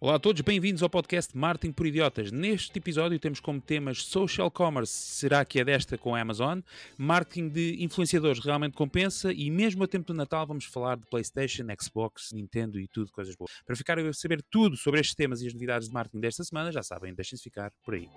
Olá a todos, bem-vindos ao podcast Marketing por Idiotas. Neste episódio temos como temas Social Commerce, será que é desta com a Amazon? Marketing de influenciadores realmente compensa? E mesmo a tempo do Natal vamos falar de PlayStation, Xbox, Nintendo e tudo, coisas boas. Para ficar a saber tudo sobre estes temas e as novidades de marketing desta semana, já sabem, deixem-se ficar por aí.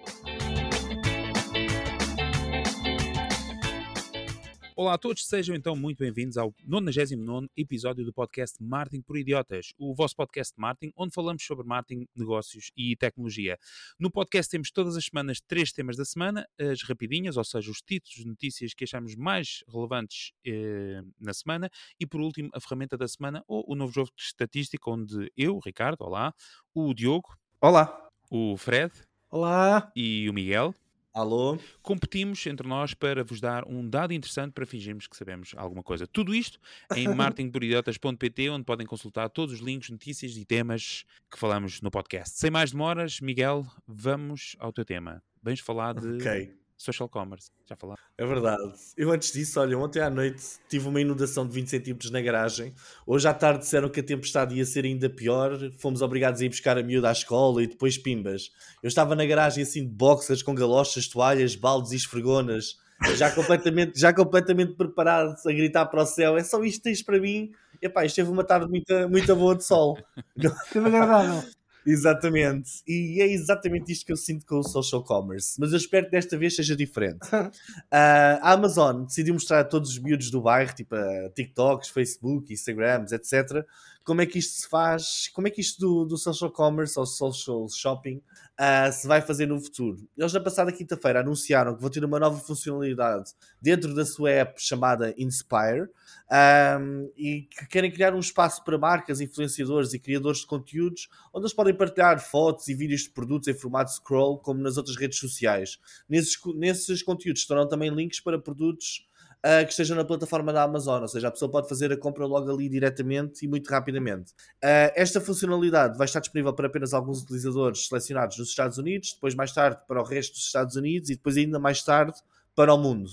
Olá a todos, sejam então muito bem-vindos ao 99 episódio do podcast Marketing por Idiotas, o vosso podcast de marketing, onde falamos sobre marketing, negócios e tecnologia. No podcast temos todas as semanas três temas da semana, as rapidinhas, ou seja, os títulos de notícias que achamos mais relevantes eh, na semana, e por último, a ferramenta da semana, ou o novo jogo de estatística, onde eu, Ricardo, olá, o Diogo, olá, o Fred, olá, e o Miguel Alô? Competimos entre nós para vos dar um dado interessante para fingirmos que sabemos alguma coisa. Tudo isto em marketingporidiotas.pt, onde podem consultar todos os links, notícias e temas que falamos no podcast. Sem mais demoras, Miguel, vamos ao teu tema. Vens falar de okay. Social commerce. Já falar? É verdade. Eu antes disso, olha, ontem à noite tive uma inundação de 20 centímetros na garagem. Hoje à tarde disseram que a tempestade ia ser ainda pior. Fomos obrigados a ir buscar a miúda à escola e depois pimbas. Eu estava na garagem assim de boxers, com galochas, toalhas, baldes e esfregonas. Já completamente, já completamente preparado a gritar para o céu. É só isto que tens para mim. Epá, isto teve uma tarde muito, muito boa de sol. Teve agradável. Exatamente. E é exatamente isto que eu sinto com o social commerce. Mas eu espero que desta vez seja diferente. Uh, a Amazon decidiu mostrar a todos os miúdos do bairro, tipo a TikToks, Facebook, Instagrams, etc., como é que isto se faz, como é que isto do, do social commerce ou social shopping uh, se vai fazer no futuro. Eles na passada quinta-feira anunciaram que vão ter uma nova funcionalidade dentro da sua app chamada Inspire um, e que querem criar um espaço para marcas, influenciadores e criadores de conteúdos onde eles podem partilhar fotos e vídeos de produtos em formato scroll, como nas outras redes sociais. Nesses, nesses conteúdos estarão também links para produtos uh, que estejam na plataforma da Amazon, ou seja, a pessoa pode fazer a compra logo ali diretamente e muito rapidamente. Uh, esta funcionalidade vai estar disponível para apenas alguns utilizadores selecionados nos Estados Unidos, depois mais tarde para o resto dos Estados Unidos e depois ainda mais tarde para o mundo.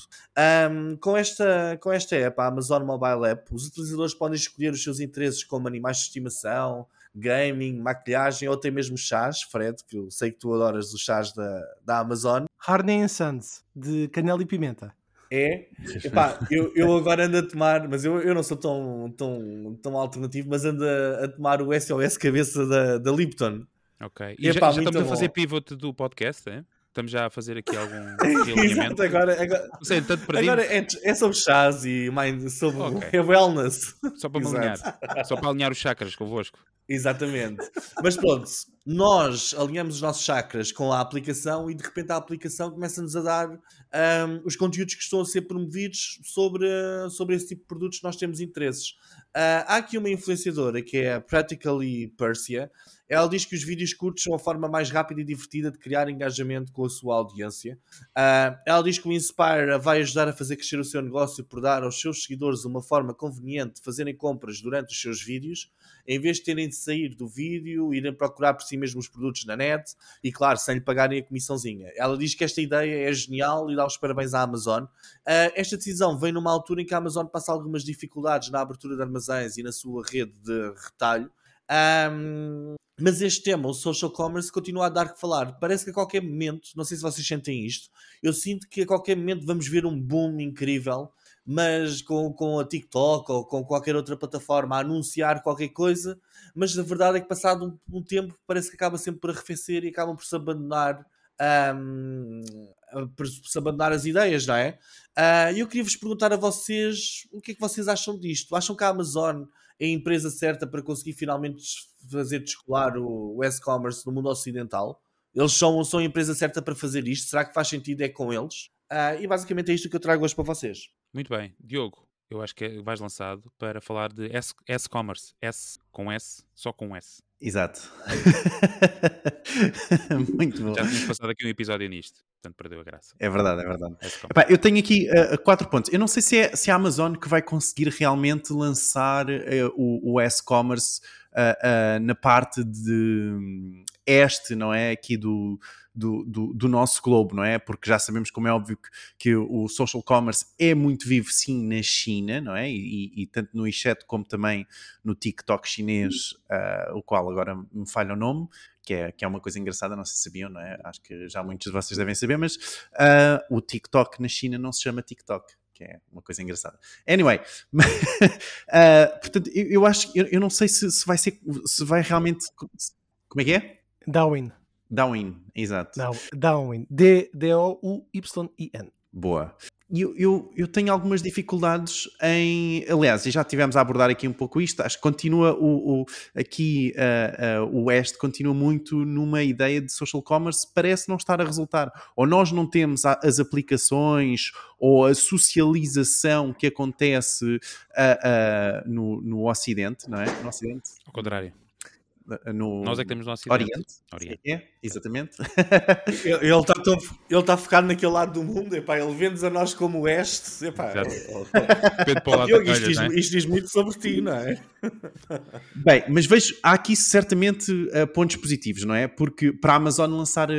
Um, com, esta, com esta app, a Amazon Mobile App, os utilizadores podem escolher os seus interesses como animais de estimação, gaming, maquilhagem ou até mesmo chás. Fred, que eu sei que tu adoras os chás da, da Amazon. Harney Sons, de canela e pimenta. É, epá, eu, eu agora ando a tomar, mas eu, eu não sou tão, tão, tão alternativo, mas ando a, a tomar o SOS cabeça da, da Lipton. Ok. E, epá, já, já estamos bom. a fazer pivot do podcast, é? Estamos já a fazer aqui algum Exato, agora, agora, não sei, tanto agora é, é, sobre chás e mind, sobre okay. wellness. Só para alinhar. Só para alinhar os chakras convosco. Exatamente. Mas pronto, nós alinhamos os nossos chakras com a aplicação e de repente a aplicação começa-nos a dar um, os conteúdos que estão a ser promovidos sobre, sobre esse tipo de produtos que nós temos interesses. Uh, há aqui uma influenciadora que é a Practically Persia ela diz que os vídeos curtos são a forma mais rápida e divertida de criar engajamento com a sua audiência. Uh, ela diz que o Inspire vai ajudar a fazer crescer o seu negócio por dar aos seus seguidores uma forma conveniente de fazerem compras durante os seus vídeos, em vez de terem de sair do vídeo, irem procurar por si mesmos os produtos na net e, claro, sem lhe pagarem a comissãozinha. Ela diz que esta ideia é genial e dá os parabéns à Amazon. Uh, esta decisão vem numa altura em que a Amazon passa algumas dificuldades na abertura de armazéns e na sua rede de retalho. Um, mas este tema, o social commerce, continua a dar que falar. Parece que a qualquer momento, não sei se vocês sentem isto, eu sinto que a qualquer momento vamos ver um boom incrível, mas com, com a TikTok ou com qualquer outra plataforma a anunciar qualquer coisa, mas a verdade é que passado um, um tempo parece que acaba sempre por arrefecer e acabam por se abandonar um, por se abandonar as ideias, não é? Uh, eu queria vos perguntar a vocês o que é que vocês acham disto? Acham que a Amazon é a empresa certa para conseguir finalmente fazer descolar o, o e-commerce no mundo ocidental? Eles são, são a empresa certa para fazer isto? Será que faz sentido é com eles? Uh, e basicamente é isto que eu trago hoje para vocês. Muito bem. Diogo, eu acho que é, vais lançado para falar de S-commerce. S com S, só com S. Exato. Muito bom. Já tínhamos passado aqui um episódio nisto, portanto perdeu a graça. É verdade, é verdade. Epá, eu tenho aqui uh, quatro pontos. Eu não sei se é, se é a Amazon que vai conseguir realmente lançar uh, o, o S-Commerce uh, na parte de um, este, não é? Aqui do, do, do, do, nosso globo, não é? Porque já sabemos, como é óbvio, que, que o social commerce é muito vivo, sim, na China, não é? E, e, tanto no WeChat como também no TikTok chinês, uh, o qual qual agora me falha o nome, que é, que é uma coisa engraçada, não sei se sabiam, não é? Acho que já muitos de vocês devem saber, mas uh, o TikTok na China não se chama TikTok, que é uma coisa engraçada. Anyway, uh, portanto, eu, eu acho, eu, eu não sei se, se, vai ser, se vai realmente, como é que é? Darwin. Darwin, exato. Darwin, D-O-U-Y-I-N. Boa eu, eu, eu, tenho algumas dificuldades em. Aliás, e já tivemos a abordar aqui um pouco isto. Acho que continua o, o aqui uh, uh, o West continua muito numa ideia de social commerce, parece não estar a resultar. Ou nós não temos as aplicações ou a socialização que acontece uh, no, no Ocidente, não é? No Ocidente. Ao contrário. No Nós é que temos no Ocidente. Oriente. Oriente. É, exatamente. ele está ele tá focado naquele lado do mundo, epá, ele vende-nos a nós como Oeste. Epá, isto, diz, é? isto diz muito sobre ti, não é? Bem, mas vejo, há aqui certamente uh, pontos positivos, não é? Porque para a Amazon lançar uh,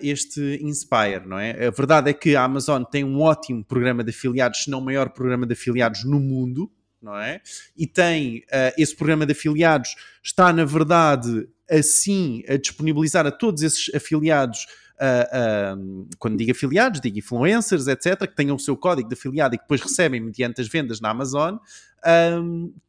este Inspire, não é? A verdade é que a Amazon tem um ótimo programa de afiliados, se não o maior programa de afiliados no mundo, não é? E tem uh, esse programa de afiliados, está na verdade assim a disponibilizar a todos esses afiliados. Uh, uh, quando digo afiliados, digo influencers, etc., que tenham o seu código de afiliado e que depois recebem mediante as vendas na Amazon,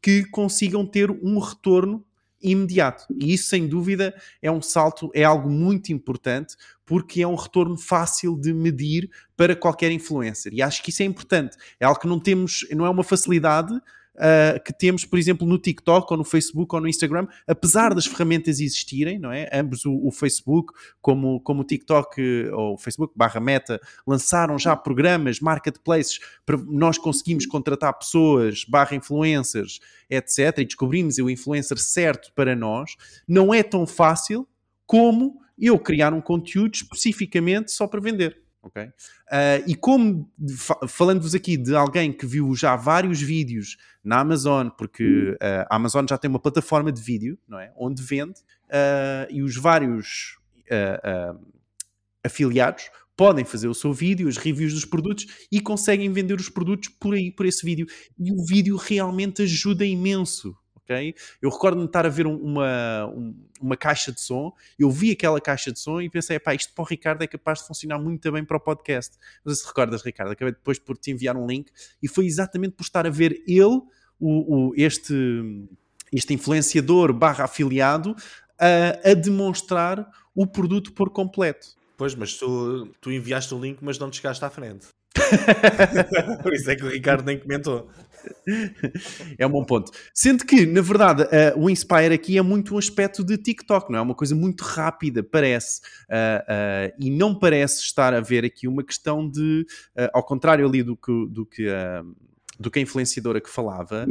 que consigam ter um retorno imediato. E isso, sem dúvida, é um salto, é algo muito importante, porque é um retorno fácil de medir para qualquer influencer. E acho que isso é importante. É algo que não temos, não é uma facilidade uh, que temos, por exemplo, no TikTok ou no Facebook ou no Instagram, apesar das ferramentas existirem, não é? Ambos o, o Facebook, como, como o TikTok ou o Facebook barra Meta, lançaram já programas, marketplaces, para nós conseguimos contratar pessoas, barra influencers, etc. E descobrimos o influencer certo para nós. Não é tão fácil como eu criar um conteúdo especificamente só para vender. Ok? Uh, e como, falando-vos aqui de alguém que viu já vários vídeos na Amazon, porque uh, a Amazon já tem uma plataforma de vídeo, não é? Onde vende, uh, e os vários afiliados podem fazer o seu vídeo, as reviews dos produtos e conseguem vender os produtos por aí, por esse vídeo. E o vídeo realmente ajuda imenso ok? Eu recordo-me estar a ver uma, uma caixa de som, eu vi aquela caixa de som e pensei, pá, isto para o Ricardo é capaz de funcionar muito bem para o podcast. Não sei se recordas, Ricardo, acabei depois por te enviar um link e foi exatamente por estar a ver ele, o, o este, este influenciador barra afiliado, a, a demonstrar o produto por completo. Pois, mas tu, tu enviaste o link, mas não te chegaste à frente. Por isso é que o Ricardo nem comentou. É um bom ponto. Sendo que, na verdade, uh, o Inspire aqui é muito um aspecto de TikTok, não é? Uma coisa muito rápida, parece. Uh, uh, e não parece estar a ver aqui uma questão de, ao contrário ali do que, do que do que a influenciadora que falava,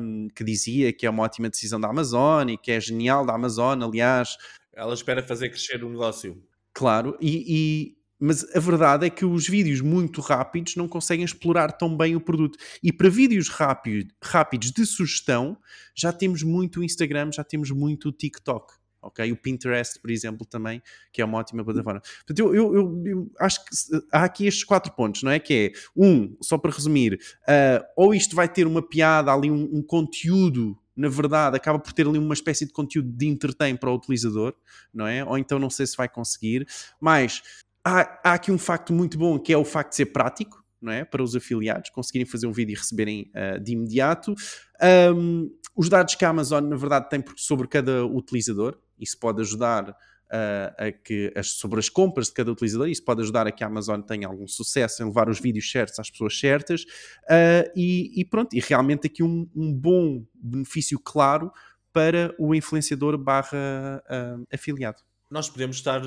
um, que dizia que é uma ótima decisão da Amazon e que é genial da Amazon, aliás. Ela espera fazer crescer o negócio. Claro, e, mas a verdade é que os vídeos muito rápidos não conseguem explorar tão bem o produto. E para vídeos rápido, rápidos de sugestão, já temos muito o Instagram, já temos muito o TikTok. ok? O Pinterest, por exemplo, também, que é uma ótima plataforma. Portanto, eu, eu, eu, eu acho que há aqui estes quatro pontos, não é? Que é, um, só para resumir, uh, ou isto vai ter uma piada, ali um, um conteúdo na verdade, acaba por ter ali uma espécie de conteúdo de entretém para o utilizador, não é? Ou então não sei se vai conseguir. Mas há, há aqui um facto muito bom que é o facto de ser prático, não é? Para os afiliados conseguirem fazer um vídeo e receberem uh, de imediato. Um, os dados que a Amazon, na verdade, tem sobre cada utilizador, isso pode ajudar uh, a que as, sobre as compras de cada utilizador, isso pode ajudar a que a Amazon tenha algum sucesso em levar os vídeos certos às pessoas certas. Uh, e, e, pronto, e realmente aqui um, um bom benefício claro para o influenciador barra afiliado nós podemos estar,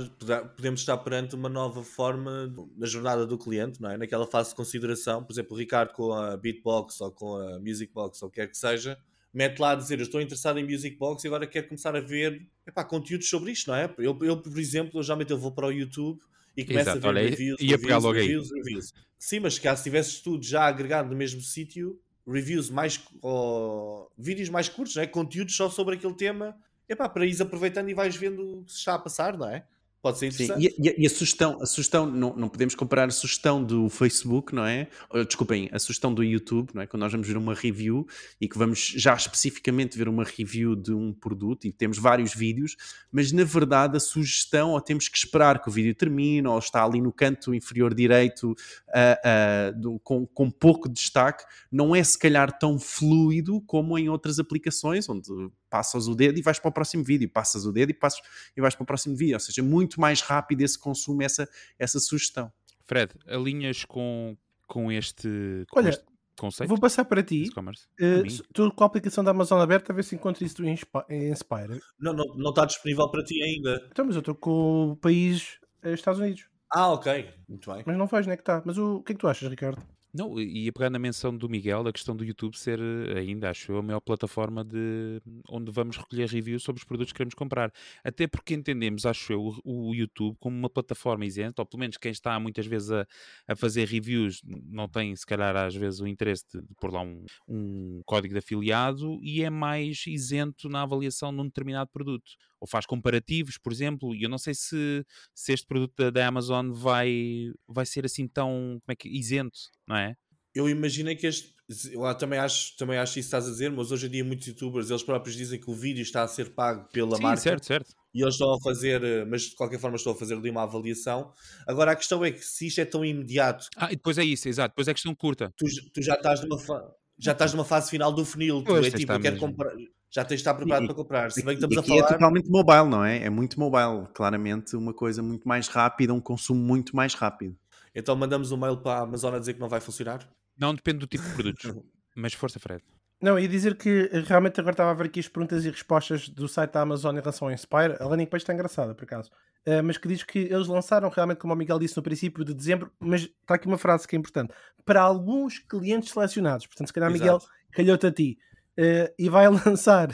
podemos estar perante uma nova forma na jornada do cliente, não é? Naquela fase de consideração, por exemplo, o Ricardo com a Beatbox ou com a Musicbox ou o que quer que seja, mete lá a dizer eu estou interessado em Musicbox e agora quero começar a ver epá, conteúdos sobre isto, não é? Eu, eu por exemplo, eu geralmente eu vou para o YouTube e começo Exato, a ver olha, reviews, ia reviews, reviews, reviews, Sim, mas caso tivesses tudo já agregado no mesmo sítio, reviews mais, ou, vídeos mais curtos, não é? conteúdos só sobre aquele tema epá, para ir aproveitando e vais vendo o que se está a passar, não é? Pode ser Sim, interessante. e, e- e a sugestão, a sugestão não, não podemos comparar a sugestão do Facebook, não é? Desculpem, a sugestão do YouTube, não é? Quando nós vamos ver uma review e que vamos já especificamente ver uma review de um produto e temos vários vídeos, mas na verdade a sugestão, ou temos que esperar que o vídeo termine, ou está ali no canto inferior direito ah, ah, do- com, com pouco destaque, não é se calhar tão fluido como em outras aplicações, onde passas o dedo e vais para o próximo vídeo, passas o dedo e passas e vais para o próximo vídeo, ou seja, muito mais rápido esse consumo, essa, essa sugestão. Fred, alinhas com, com este, com Olha, este conceito? Vou passar para ti. mim? Estou com a aplicação da Amazon aberta a ver se encontro isso em Inspi- em Inspire. Não, não, não está disponível para ti ainda. Então, mas eu estou com o país eh, Estados Unidos. Ah, ok. Muito bem. Mas não vejo onde é que está. Mas o, o que é que tu achas, Ricardo? Não, e a pegar na menção do Miguel, a questão do YouTube ser eh, ainda, acho eu, a maior plataforma de onde vamos recolher reviews sobre os produtos que queremos comprar. Até porque entendemos, acho eu, o, YouTube como uma plataforma isenta, ou pelo menos quem está muitas vezes a, a fazer reviews não tem, se calhar, às vezes o interesse de, de pôr lá um, um código de afiliado e é mais isento na avaliação num determinado produto. Ou faz comparativos, por exemplo, e eu não sei se, se este produto da, da Amazon vai, vai ser assim tão como é que, isento, não é? Eu imaginei que este. Eu também acho, também acho isso que estás a dizer, mas hoje em dia muitos youtubers eles próprios dizem que o vídeo está a ser pago pela Sim, marca certo, certo. e eles estão a fazer, eh, mas de qualquer forma estão a fazer ali uma avaliação. Agora a questão é que se isto é tão imediato, Ah, e depois é isso, exato. Depois é questão curta. tu, tu já estás numa fa- já estás numa fase final do funil, tu é tipo, eu quero comprar, já tens de estar preparado E- para comprar. Se bem que E estamos a é falar. totalmente mobile, não é? É muito mobile, claramente uma coisa muito mais rápida, um consumo muito mais rápido. Então mandamos um mail para a Amazon a dizer que não vai funcionar. Não depende do tipo de produtos. Mas força, Fred. Não, ia dizer que eh, realmente agora estava a ver aqui as perguntas e respostas do site da Amazon em relação ao Inspire. A landing page está engraçada, por acaso. Eh, mas que diz que eles lançaram realmente, como o Miguel disse no princípio de dezembro, mas está aqui uma frase que é importante. Para alguns clientes selecionados. Portanto, se calhar, Miguel, Exato. calhou-te a ti. Eh, e vai lançar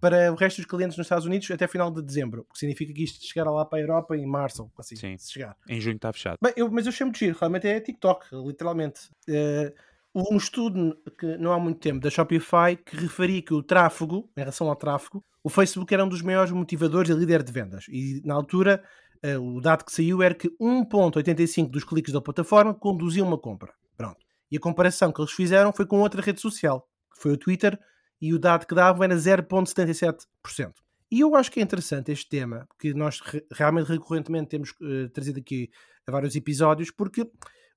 para o resto dos clientes nos Estados Unidos até final de dezembro. O que significa que isto chegará lá para a Europa em março, assim, Sim. se chegar. Em junho está fechado. Bem, eu- mas eu chamo de giro, realmente é TikTok, literalmente. Houve um estudo que não há muito tempo da Shopify que referia que o tráfego, em relação ao tráfego, o Facebook era um dos maiores motivadores e líder de vendas. E na altura, eh, o dado que saiu era que 1,85 dos cliques da plataforma conduziam uma compra. Pronto. E a comparação que eles fizeram foi com outra rede social, que foi o Twitter, e o dado que dava era 0,77%. E eu acho que é interessante este tema, que nós re- realmente recorrentemente temos eh, trazido aqui a vários episódios, porque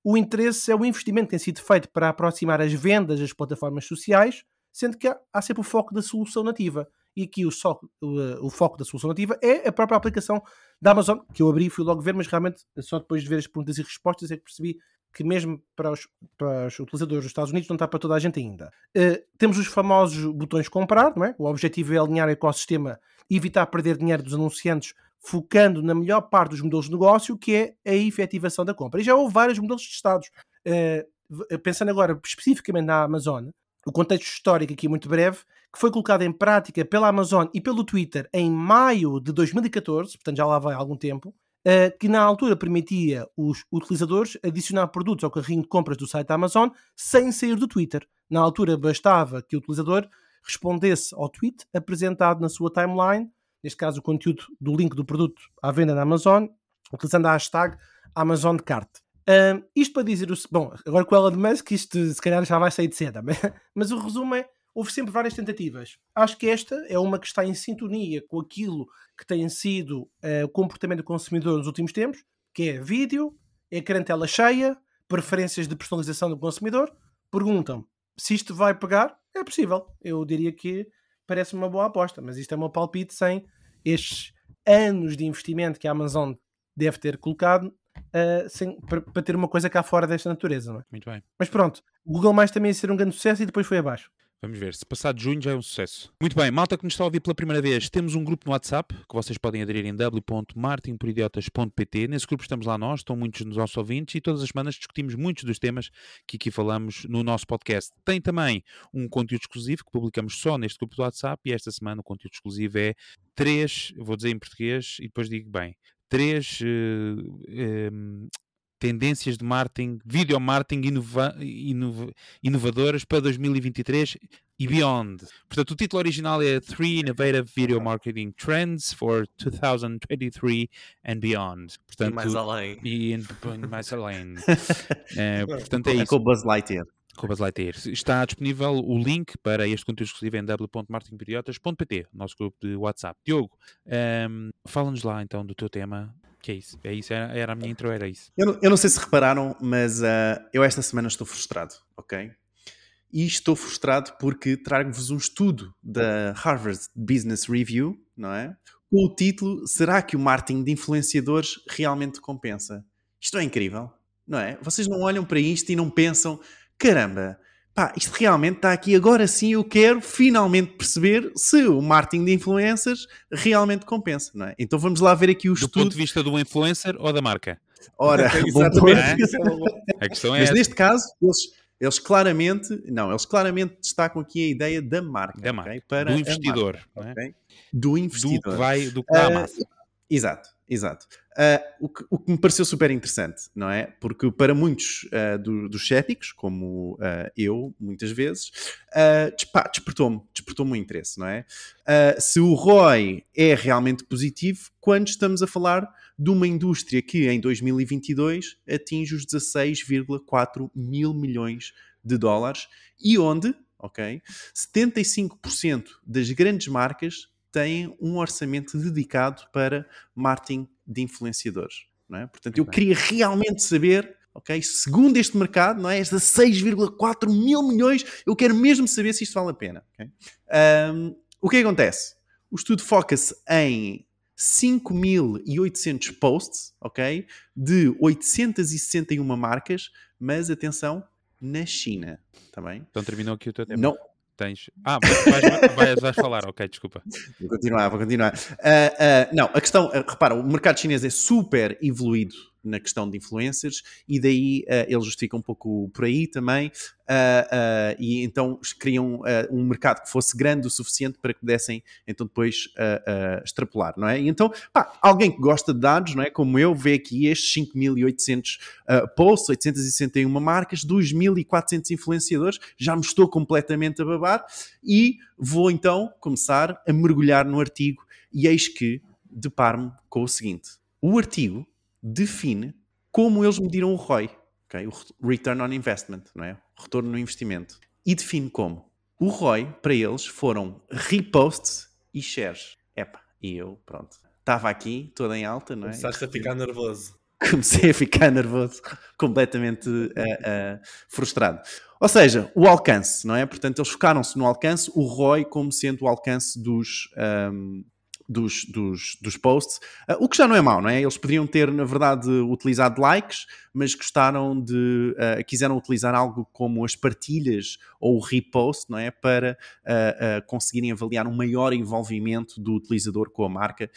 o interesse é o investimento que tem sido feito para aproximar as vendas das plataformas sociais, sendo que há, há sempre o foco da solução nativa. E aqui o, o, eh, o foco da solução nativa é a própria aplicação da Amazon, que eu abri e fui logo ver, mas realmente só depois de ver as perguntas e respostas é que percebi que mesmo para os, para os utilizadores dos Estados Unidos não está para toda a gente ainda. Eh, temos os famosos botões comprar, não é? O objetivo é alinhar o ecossistema evitar perder dinheiro dos anunciantes, focando na melhor parte dos modelos de negócio, que é a efetivação da compra. E já houve vários modelos testados. Eh, v- pensando agora especificamente na Amazon, o contexto histórico aqui muito breve, que foi colocado em prática pela Amazon e pelo Twitter em maio de 2014, portanto já lá vai algum tempo, eh, que na altura permitia os utilizadores adicionar produtos ao carrinho de compras do site da Amazon sem sair do Twitter. Na altura bastava que o utilizador respondesse ao tweet apresentado na sua timeline, neste caso o conteúdo do link do produto à venda na Amazon, utilizando a hashtag AmazonCart. Ahm, isto para dizer o bom, agora com o Elon Musk isto se calhar já vai sair de seda, mas, mas o resumo é houve sempre várias tentativas. Acho que esta é uma que está em sintonia com aquilo que tem sido eh, o comportamento do consumidor nos últimos tempos, que é vídeo, ecrã tela cheia, preferências de personalização do consumidor. Perguntam se isto vai pegar, é possível. Eu diria que parece uma boa aposta, mas isto é um palpite sem estes anos de investimento que a Amazon deve ter colocado eh, sem- para, para ter uma coisa cá fora desta natureza. Não é? Muito bem. Mas pronto, o Google Mais também ia ser um grande sucesso e depois foi abaixo. Vamos ver. Se passar de junho já é um sucesso. Muito bem. Malta que nos está a ouvir pela primeira vez, temos um grupo no WhatsApp que vocês podem aderir em w.martinporidiotas.pt. Nesse grupo estamos lá nós, estão muitos dos nossos ouvintes e todas as semanas discutimos muitos dos temas que aqui falamos no nosso podcast. Tem também um conteúdo exclusivo que publicamos só neste grupo do WhatsApp e esta semana o conteúdo exclusivo é três, vou dizer em português e depois digo bem, três eh, em, tendências de marketing, video marketing inova- inova- inovadoras para 2023 e Beyond. Portanto, o título original é Three Innovative Video Marketing Trends for 2023 and Beyond. Portanto, e mais além. E mais além. é, portanto, é É isso. com o Buzz Lightyear. com o Buzz Lightyear. Está disponível o link para este conteúdo exclusivo em w.marketingperiodas.pt, nosso grupo de WhatsApp. Diogo, ehm, fala-nos lá então do teu tema. Que é isso? É isso, era, era a minha intro, era isso. Eu não, eu não sei se repararam, mas ah, eu esta semana estou frustrado, ok? E estou frustrado porque trago-vos um estudo da Harvard Business Review, não é? Com o título Será que o marketing de influenciadores realmente compensa? Isto é incrível, não é? Vocês não olham para isto e não pensam, caramba, pá, isto realmente está aqui, agora sim eu quero finalmente perceber se o marketing de influencers realmente compensa, não é? Então vamos lá ver aqui o Do estudo. ponto de vista do influencer ou da marca? Ora, bom Exatamente. é A questão é Mas essa. neste caso, eles, eles claramente, não, eles claramente destacam aqui a ideia da marca, Da marca, Para do investidor. marca, não é? Do Do investidor. que vai, do que dá a Ah, massa. Exato, exato. Ah, o, que, o que me pareceu super interessante, não é? Porque para muitos ah, do- dos céticos, como ah, eu, muitas vezes, despertou-me, despertou-me o interesse, não é? Se o ROI é realmente positivo quando estamos a falar de uma indústria que em 2022 atinge os 16,4 mil milhões de dólares e onde, ok, 75% das grandes marcas têm um orçamento dedicado para marketing de influenciadores. Não é? Portanto, eu queria realmente saber, ok, segundo este mercado, não é? Esta 6,4 mil milhões, eu quero mesmo saber se isto vale a pena. ok? Ahm, o que acontece? O estudo foca-se em 5.800 posts, ok? De 861 marcas, mas atenção, na China, tá bem? Então terminou aqui o teu tema. Não, Tens. Ah, vais, vais, vais falar, ok, desculpa. Vou continuar, vou continuar. Ah, ah, não, a questão, ah, repara, o mercado chinês é super evoluído na questão de influencers e daí ah, eles justificam um pouco por aí também ah, ah, e então criam um mercado que fosse grande o suficiente para que pudessem então depois extrapolar, não é? E então, pá, alguém que gosta de dados, não é? Como eu, vê aqui estes 5.800 ah, posts, 861 marcas, 2.400 influenciadores, já me estou completamente a babar e vou então começar a mergulhar no artigo e eis que deparo-me com o seguinte. O artigo define como eles mediram o ROI, ok? o Return on Investment, não é? O retorno no investimento. E define como. O ROI, para eles, foram reposts e shares. Epá, e eu, pronto, estava aqui, toda em alta, não é? Começaste a ficar nervoso. comecei a ficar nervoso, completamente ah, ah, frustrado. Ou seja, o alcance, não é? Portanto, eles focaram-se no alcance, o ROI como sendo o alcance dos, ahm, dos, dos, dos posts, Ah, o que já não é mau, não é? Eles poderiam ter, na verdade, utilizado likes, mas gostaram de, ah, quiseram utilizar algo como as partilhas ou o repost, não é? Para ah, conseguirem avaliar um maior envolvimento do utilizador com a marca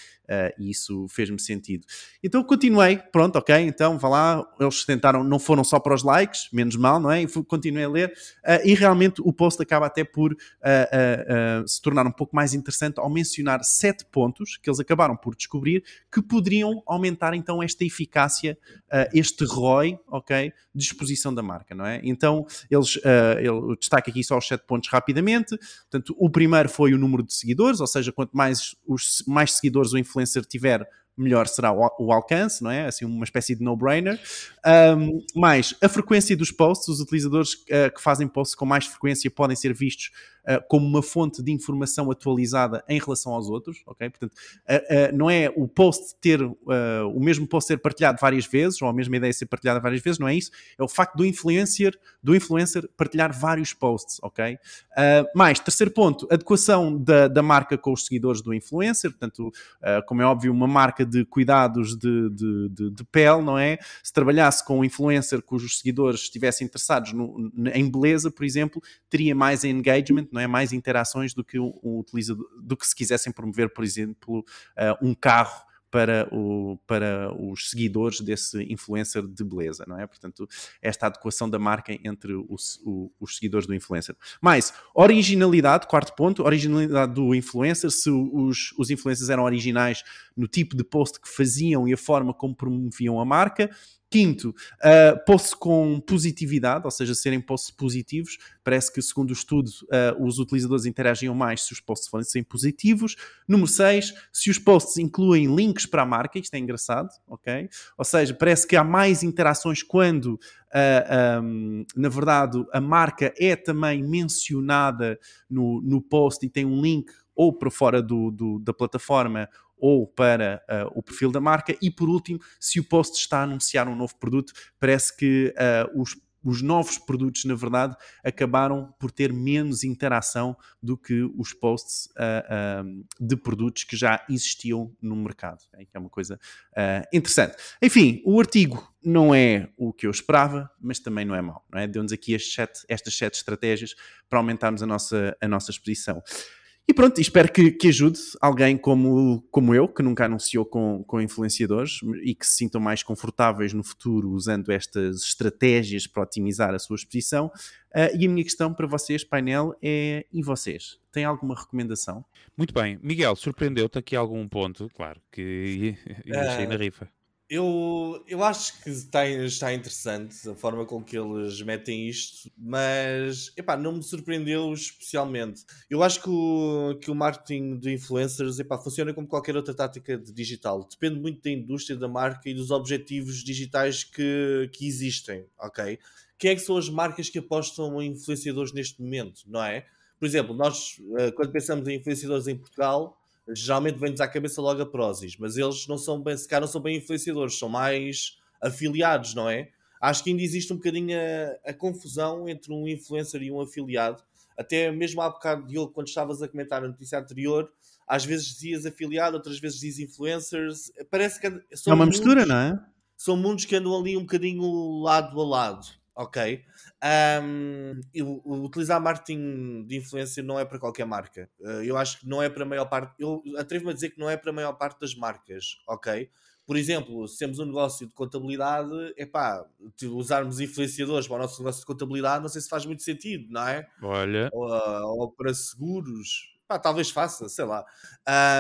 e isso fez-me sentido. Então continuei, pronto, ok, então vá lá, eles tentaram, não foram só para os likes, menos mal, não é? Continuei a ler e realmente o post acaba até por se tornar um pouco mais interessante ao mencionar sete pontos que eles acabaram por descobrir que poderiam aumentar então esta eficácia, ah, este ROI, ok, de exposição da marca, não é? Então eles, ah, ele destaca aqui só os sete pontos rapidamente, portanto o primeiro foi o número de seguidores, ou seja, quanto mais, os, mais seguidores o influencer tiver, melhor será o alcance, não é? Assim, uma espécie de no-brainer. Um, mais, a frequência dos posts, os utilizadores uh, que fazem posts com mais frequência podem ser vistos uh, como uma fonte de informação atualizada em relação aos outros, ok? Portanto, uh, não é o post ter, o mesmo post ser partilhado várias vezes, ou a mesma ideia ser partilhada várias vezes, não é isso, é o facto do influencer, do influencer partilhar vários posts, ok? Mais, terceiro ponto, adequação da, da marca com os seguidores do influencer, portanto, como é óbvio, uma marca de cuidados de, de, de, de pele, não é? Se trabalhasse com um influencer cujos seguidores estivessem interessados no, em beleza, por exemplo, teria mais engagement, não é? Mais interações do que um, um utilizador, do que se quisessem promover, por exemplo, uh, um carro para, o, para os seguidores desse influencer de beleza, não é? Portanto, esta adequação da marca entre os, o, os seguidores do influencer. Mais, originalidade, quarto ponto, originalidade do influencer, se os, os influencers eram originais no tipo de post que faziam e a forma como promoviam a marca. Quinto, uh, posts com positividade, ou seja, serem posts positivos. Parece que, segundo o estudo, uh, os utilizadores interagiam mais se os posts forem positivos. Número 6, se os posts incluem links para a marca, isto é engraçado, ok? Ou seja, parece que há mais interações quando, uh, um, na verdade, a marca é também mencionada no, no post e tem um link ou para fora do, do, da plataforma ou para uh, o perfil da marca. E por último, se o post está a anunciar um novo produto, parece que uh, os os novos produtos, na verdade, acabaram por ter menos interação do que os posts uh, uh, de produtos que já existiam no mercado. É, é uma coisa uh, interessante. Enfim, o artigo não é o que eu esperava, mas também não é mau. É? Deu-nos aqui sete, estas sete estratégias para aumentarmos a nossa, a nossa exposição. E pronto, espero que, que ajude alguém como, como eu, que nunca anunciou com, com influenciadores e que se sintam mais confortáveis no futuro usando estas estratégias para otimizar a sua exposição. Uh, e a minha questão para vocês, painel, é: e vocês? Têm alguma recomendação? Muito bem. Miguel, surpreendeu-te aqui algum ponto? Claro que achei uh, na rifa. Eu, eu acho que está, está interessante a forma com que eles metem isto, mas epá, não me surpreendeu especialmente. Eu acho que o, que o marketing de influencers epá, funciona como qualquer outra tática de digital. Depende muito da indústria, da marca e dos objetivos digitais que, que existem, ok? Quem é que são as marcas que apostam em influenciadores neste momento, não é? Por exemplo, nós, eh, quando pensamos em influenciadores em Portugal, geralmente vem-nos à cabeça logo a Prozis, mas eles não são bem, se não são bem influenciadores, são mais afiliados, não é? Acho que ainda existe um bocadinho a, a confusão entre um influencer e um afiliado. Até mesmo há bocado, Diogo, quando estavas a comentar a notícia anterior, às vezes dizias afiliado, outras vezes dizias influencers. Parece que é uma mistura, mundos, não é? São mundos que andam ali um bocadinho lado a lado, ok? Um, eu, utilizar marketing de influência não é para qualquer marca. Uh, eu acho que não é para a maior parte. Eu atrevo-me a dizer que não é para a maior parte das marcas, ok? Por exemplo, se temos um negócio de contabilidade, é pá, usarmos influenciadores para o nosso negócio de contabilidade, não sei se faz muito sentido, não é? Olha. Ou, ou para seguros, pá, talvez faça, sei lá.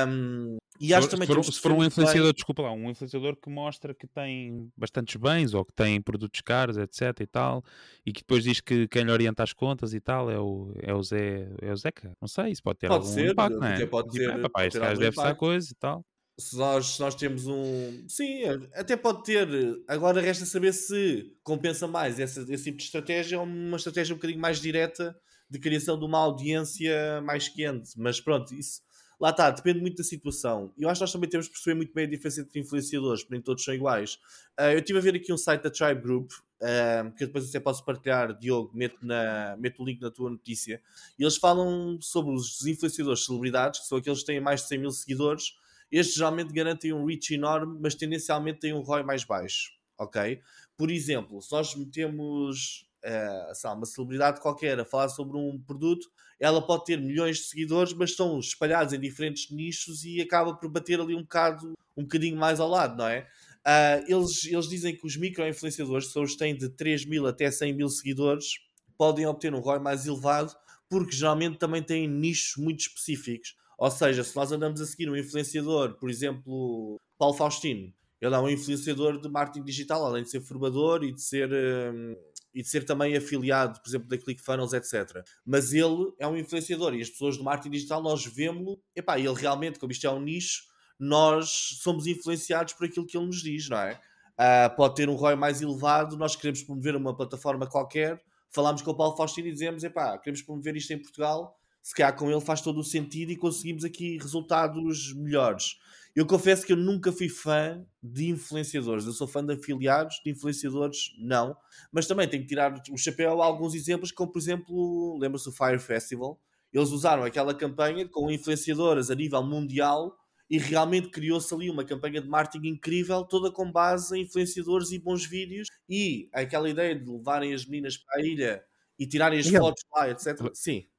Um, e acho se, também se for, se for um influenciador, bem... desculpa lá, um influenciador que mostra que tem bastantes bens ou que tem produtos caros, etc e tal, e que depois diz que quem lhe orienta as contas e tal é o, é o Zé, é o Zeca. Não sei, isso pode ter pode algum ser, impacto, não é? Pode tipo, ser, ah, papai, este gajo deve ser coisa e tal. Se nós, se nós temos um. Sim, até pode ter. Agora resta saber se compensa mais esse, esse tipo de estratégia ou uma estratégia um bocadinho mais direta de criação de uma audiência mais quente. Mas pronto, isso lá está, depende muito da situação. Eu acho que nós também temos de perceber muito bem a diferença entre influenciadores, porque nem todos são iguais. Uh, eu estive a ver aqui um site da Tribe Group, uh, que depois até posso partilhar, Diogo, meto, na, meto o link na tua notícia. E eles falam sobre os influenciadores celebridades, que são aqueles que têm mais de 100 mil seguidores. Estes geralmente garantem um reach enorme, mas tendencialmente têm um ROI mais baixo. Ok? Por exemplo, se nós metemos uh, uma celebridade qualquer a falar sobre um produto, ela pode ter milhões de seguidores, mas estão espalhados em diferentes nichos e acaba por bater ali um bocado, um bocadinho mais ao lado, não é? Uh, eles, eles dizem que os micro-influenciadores, os que têm de 3 mil até 100 mil seguidores, podem obter um ROI mais elevado, porque geralmente também têm nichos muito específicos. Ou seja, se nós andamos a seguir um influenciador, por exemplo, Paulo Faustino, ele é um influenciador de marketing digital, além de ser formador e de ser. Hum, e de ser também afiliado, por exemplo, da ClickFunnels, etc. Mas ele é um influenciador e as pessoas do marketing digital nós vemos-lo, epá, ele realmente, como isto é um nicho, nós somos influenciados por aquilo que ele nos diz, não é? Uh, pode ter um ROI mais elevado, nós queremos promover uma plataforma qualquer, falamos com o Paulo Faustino e dizemos, epá, queremos promover isto em Portugal, se calhar com ele faz todo o sentido e conseguimos aqui resultados melhores. Eu confesso que eu nunca fui fã de influenciadores. Eu sou fã de afiliados, de influenciadores, não. Mas também tenho que tirar o chapéu a alguns exemplos, como por exemplo, lembra-se do Fire Festival. Eles usaram aquela campanha com influenciadoras a nível mundial e realmente criou-se ali uma campanha de marketing incrível, toda com base em influenciadores e bons vídeos. E aquela ideia de levarem as meninas para a ilha e tirarem as Miguel, fotos lá, etc. Sim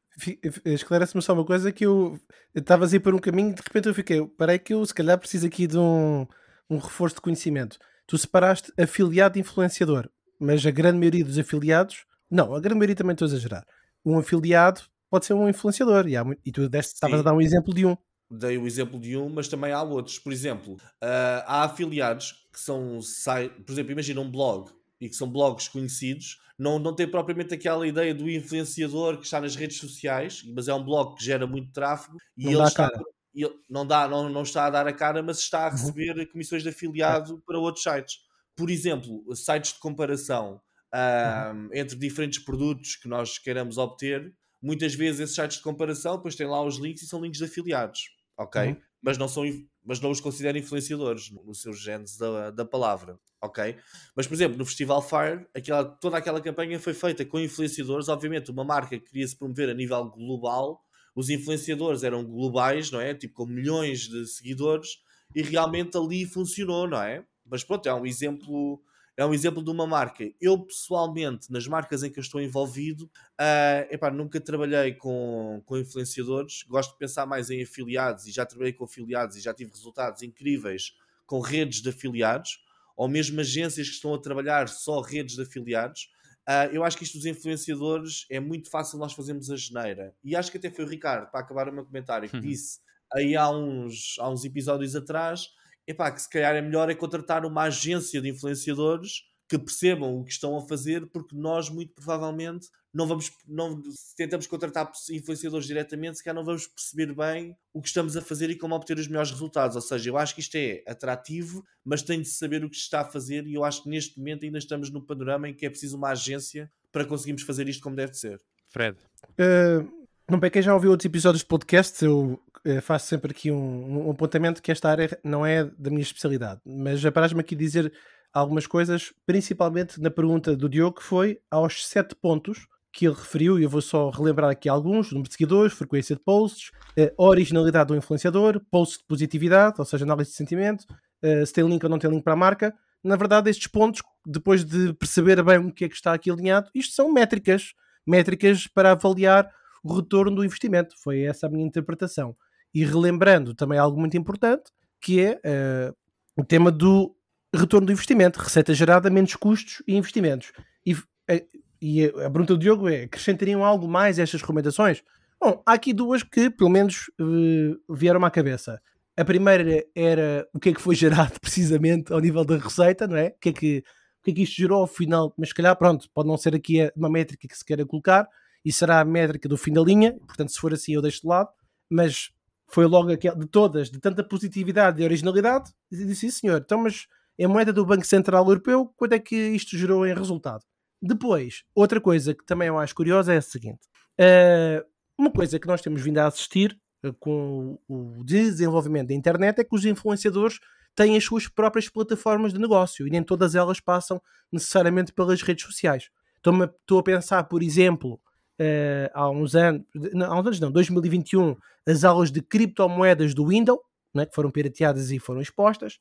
esclarece-me só uma coisa que eu estava a ir por um caminho e de repente eu fiquei, parei que eu se calhar preciso aqui de um, um reforço de conhecimento. Tu separaste afiliado e influenciador, mas a grande maioria dos afiliados, não, a grande maioria também estou a exagerar. Um afiliado pode ser um influenciador, e, há, e tu estavas a dar um exemplo de um. dei o exemplo de um, mas também há outros. Por exemplo, uh, há afiliados que são, por exemplo, imagina um blog e que são blogs conhecidos, não, não tem propriamente aquela ideia do influenciador que está nas redes sociais, mas é um blog que gera muito tráfego e não ele está, ele não, dá, não, não está a dar a cara, mas está a Uhum. receber comissões de afiliado para outros sites. Por exemplo, sites de comparação Uhum. entre diferentes produtos que nós queiramos obter, muitas vezes esses sites de comparação depois têm lá os links e são links de afiliados, ok? Uhum. Mas, não são, mas não os considero influenciadores no, no seu genes da, da palavra, ok? Mas, por exemplo, no Festival Fire, aquela, toda aquela campanha foi feita com influenciadores. Obviamente, uma marca queria se promover a nível global, os influenciadores eram globais, não é? Tipo, com milhões de seguidores, e realmente ali funcionou, não é? Mas pronto, é um exemplo. É um exemplo de uma marca. Eu, pessoalmente, nas marcas em que estou envolvido, ah, epá, nunca trabalhei com, com influenciadores. Gosto de pensar mais em afiliados e já trabalhei com afiliados e já tive resultados incríveis com redes de afiliados ou mesmo agências que estão a trabalhar só redes de afiliados. Ah, eu acho que isto dos influenciadores é muito fácil nós fazermos a geneira. E acho que até foi o Ricardo, para acabar o meu comentário, que Uhum. disse aí há uns, há uns episódios atrás epá, que se calhar é melhor é contratar uma agência de influenciadores que percebam o que estão a fazer, porque nós, muito provavelmente, não vamos, não, se tentamos contratar influenciadores diretamente, se calhar não vamos perceber bem o que estamos a fazer e como obter os melhores resultados. Ou seja, eu acho que isto é atrativo, mas tem de saber o que se está a fazer, e eu acho que neste momento ainda estamos no panorama em que é preciso uma agência para conseguirmos fazer isto como deve ser. Fred. Uh, não, para quem já ouviu outros episódios de podcast, eu uh, faço sempre aqui um, um apontamento que esta área não é da minha especialidade, mas apraz-me aqui dizer algumas coisas, principalmente na pergunta do Diogo, que foi aos sete pontos que ele referiu, e eu vou só relembrar aqui alguns: número de seguidores, frequência de posts, uh, originalidade do influenciador, post de positividade, ou seja, análise de sentimento, uh, se tem link ou não tem link para a marca. Na verdade, estes pontos, depois de perceber bem o que é que está aqui alinhado, isto são métricas, métricas para avaliar o retorno do investimento. Foi essa a minha interpretação. E relembrando também algo muito importante, que é uh, o tema do retorno do investimento, receita gerada, menos custos e investimentos. E, e a pergunta do Diogo é: acrescentariam algo mais a estas recomendações? Bom, há aqui duas que, pelo menos, uh, vieram à cabeça. A primeira era o que é que foi gerado precisamente ao nível da receita, não é? O que é que, o que, é que isto gerou ao final? Mas se calhar, pronto, pode não ser aqui uma métrica que se queira colocar, e será a métrica do fim da linha, portanto, se for assim, eu deixo de lado, mas foi logo aquela de todas, de tanta positividade e originalidade, e disse, sim senhor, então, mas é moeda do Banco Central Europeu, quanto é que isto gerou em resultado? Depois, outra coisa que também eu acho curiosa é a seguinte: uh, uma coisa que nós temos vindo a assistir uh, com o desenvolvimento da internet é que os influenciadores têm as suas próprias plataformas de negócio e nem todas elas passam necessariamente pelas redes sociais. Estou a pensar, por exemplo, uh, há uns anos, não, há uns anos não, 2021, as aulas de criptomoedas do Windows, né, que foram pirateadas e foram expostas.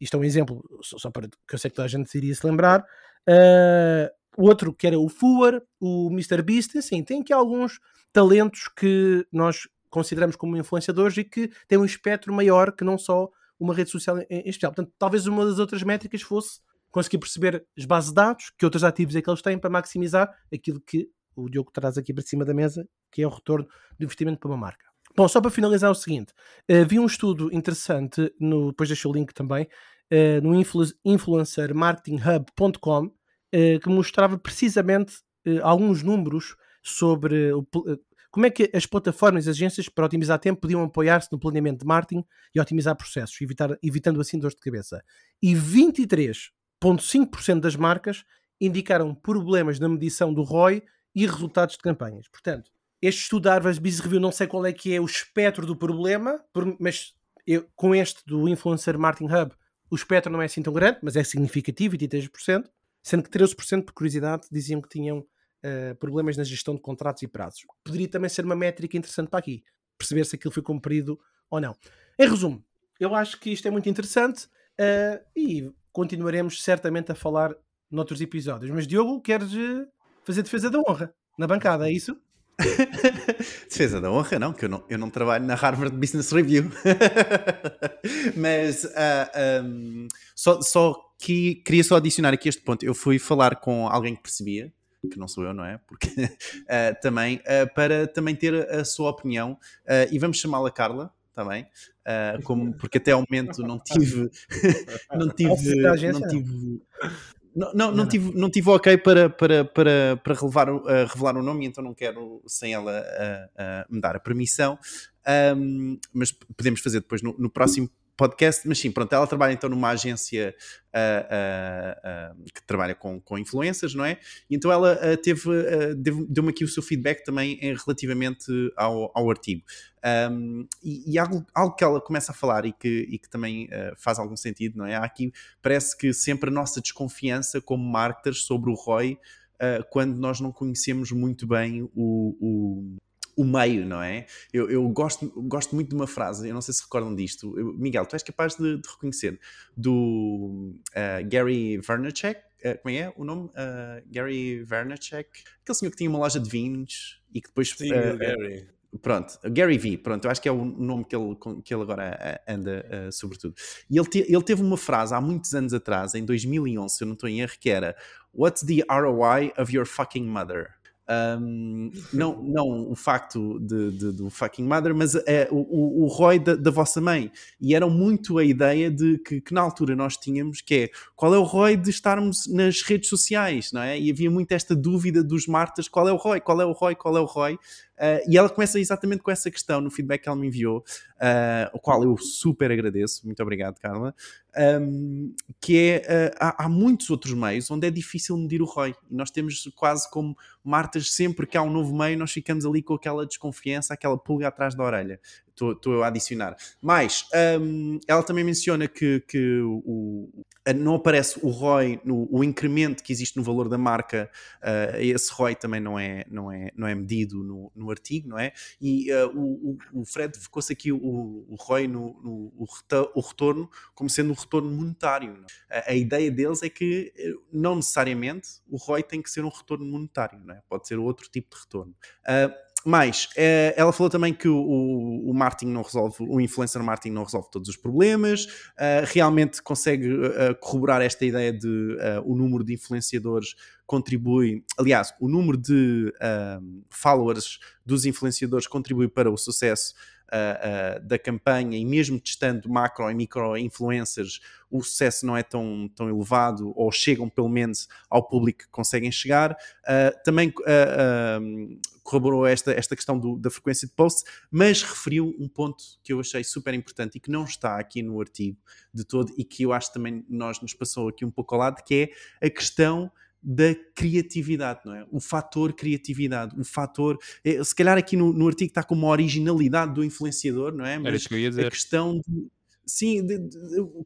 Isto é um exemplo, só, para que eu sei que toda a gente iria se lembrar. Uh, outro que era o Fuar, o Mr. Beast, assim, tem aqui alguns talentos que nós consideramos como influenciadores e que têm um espectro maior que não só uma rede social em, em especial. Portanto, talvez uma das outras métricas fosse conseguir perceber as bases de dados, que outros ativos é que eles têm para maximizar aquilo que o Diogo traz aqui para cima da mesa, que é o retorno do investimento para uma marca. Bom, só para finalizar o seguinte, uh, vi um estudo interessante, no, depois deixo o link também, uh, no influ influencermarketinghub.com, uh, que mostrava precisamente alguns números sobre o, como é que as plataformas e as agências para otimizar tempo podiam apoiar-se no planeamento de marketing e otimizar processos, evitar, evitando assim dores de cabeça. E 23,5% das marcas indicaram problemas na medição do ROI e resultados de campanhas. Portanto, este estudo da Harvard Business Review não sei qual é que é o espectro do problema, mas eu, com este do Influencer Marketing Hub, o espectro não é assim tão grande, mas é significativo, 23%, sendo que 13% por curiosidade diziam que tinham uh, problemas na gestão de contratos e prazos. Poderia também ser uma métrica interessante para aqui, perceber se aquilo foi cumprido ou não. Em resumo, eu acho que isto é muito interessante uh, e continuaremos certamente a falar noutros episódios. Mas Diogo, queres fazer defesa da honra na bancada, é isso? Defesa da honra, não, que eu não, eu não trabalho na Harvard Business Review. Mas uh, um, só, só que queria só adicionar aqui este ponto. Eu fui falar com alguém que percebia, que não sou eu, não é? Porque uh, também, uh, para também ter a sua opinião, e vamos chamá-la Carla. está bem? Como, porque até ao momento não tive. não tive. não tive não, não, não, tive, não tive ok para, para, para, para revelar, uh, revelar o nome, então não quero sem ela uh, uh, me dar a permissão. Um, mas podemos fazer depois no, no próximo podcast, mas sim, pronto, ela trabalha então numa agência uh, uh, uh, que trabalha com, com influências, não é? Então ela teve, deu-me aqui o seu feedback também em, relativamente ao, ao artigo. Um, e, e algo, algo, que ela começa a falar e que, e que também faz algum sentido, não é? Aqui parece que sempre a nossa desconfiança como marketers sobre o ROI quando nós não conhecemos muito bem o, o o meio, não é? Eu, eu, gosto, gosto muito de uma frase, eu não sei se recordam disto. Eu, Miguel, tu és capaz de, de reconhecer do uh, Gary Vaynerchuk, uh, como é o nome? Uh, Gary Vaynerchuk, aquele senhor que tinha uma loja de vinhos e que depois... Sim, Gary. Pronto, Gary V, pronto, eu acho que é o nome que ele, que ele agora anda, uh, sobretudo. E ele, te, ele teve uma frase há muitos anos atrás, em 2011, se eu não estou em erro, que era What's the ROI of your fucking mother? Um, não, não o facto de, de, do fucking mother, mas é, o, o, ROI da, da, vossa mãe. E era muito a ideia de que, que, na altura nós tínhamos, que é qual é o ROI de estarmos nas redes sociais, não é? E havia muito esta dúvida dos martas, qual é o ROI, qual é o ROI, qual é o ROI? Uh, e ela começa exatamente com essa questão no feedback que ela me enviou, uh, o qual eu super agradeço, muito obrigado, Carla. Um, que é, uh, há, há, muitos outros meios onde é difícil medir o ROI. Nós temos quase como martas, sempre que há um novo meio, nós ficamos ali com aquela desconfiança, aquela pulga atrás da orelha estou a adicionar. Mas um, ela também menciona que, que o, não aparece o ROI, no, o incremento que existe no valor da marca, uh, esse ROI também não é, não é, não é medido no, no artigo, não é? E uh, o, o, Fred ficou-se aqui o, o ROI no, no o, retorno como sendo um retorno monetário. É? A, a, ideia deles é que eh, não necessariamente o ROI tem que ser um retorno monetário, não é? pode ser outro tipo de retorno. Uh, mais, é, ela falou também que o, o marketing não resolve, o influencer marketing não resolve todos os problemas, uh, realmente consegue uh, corroborar esta ideia de uh, o número de influenciadores contribui, aliás, o número de followers dos influenciadores contribui para o sucesso uh, da campanha e mesmo testando macro e micro influencers, o sucesso não é tão, tão elevado ou chegam pelo menos ao público que conseguem chegar. Uh, também corroborou esta, esta questão do, da frequência de posts, mas referiu um ponto que eu achei super importante e que não está aqui no artigo de todo e que eu acho também nós nos passou aqui um pouco ao lado, que é a questão da criatividade, não é? O fator criatividade, o fator. É, se calhar aqui no, no artigo está como a originalidade do influenciador, não é? Mas Era isso que eu ia dizer. a questão de sim, de, de,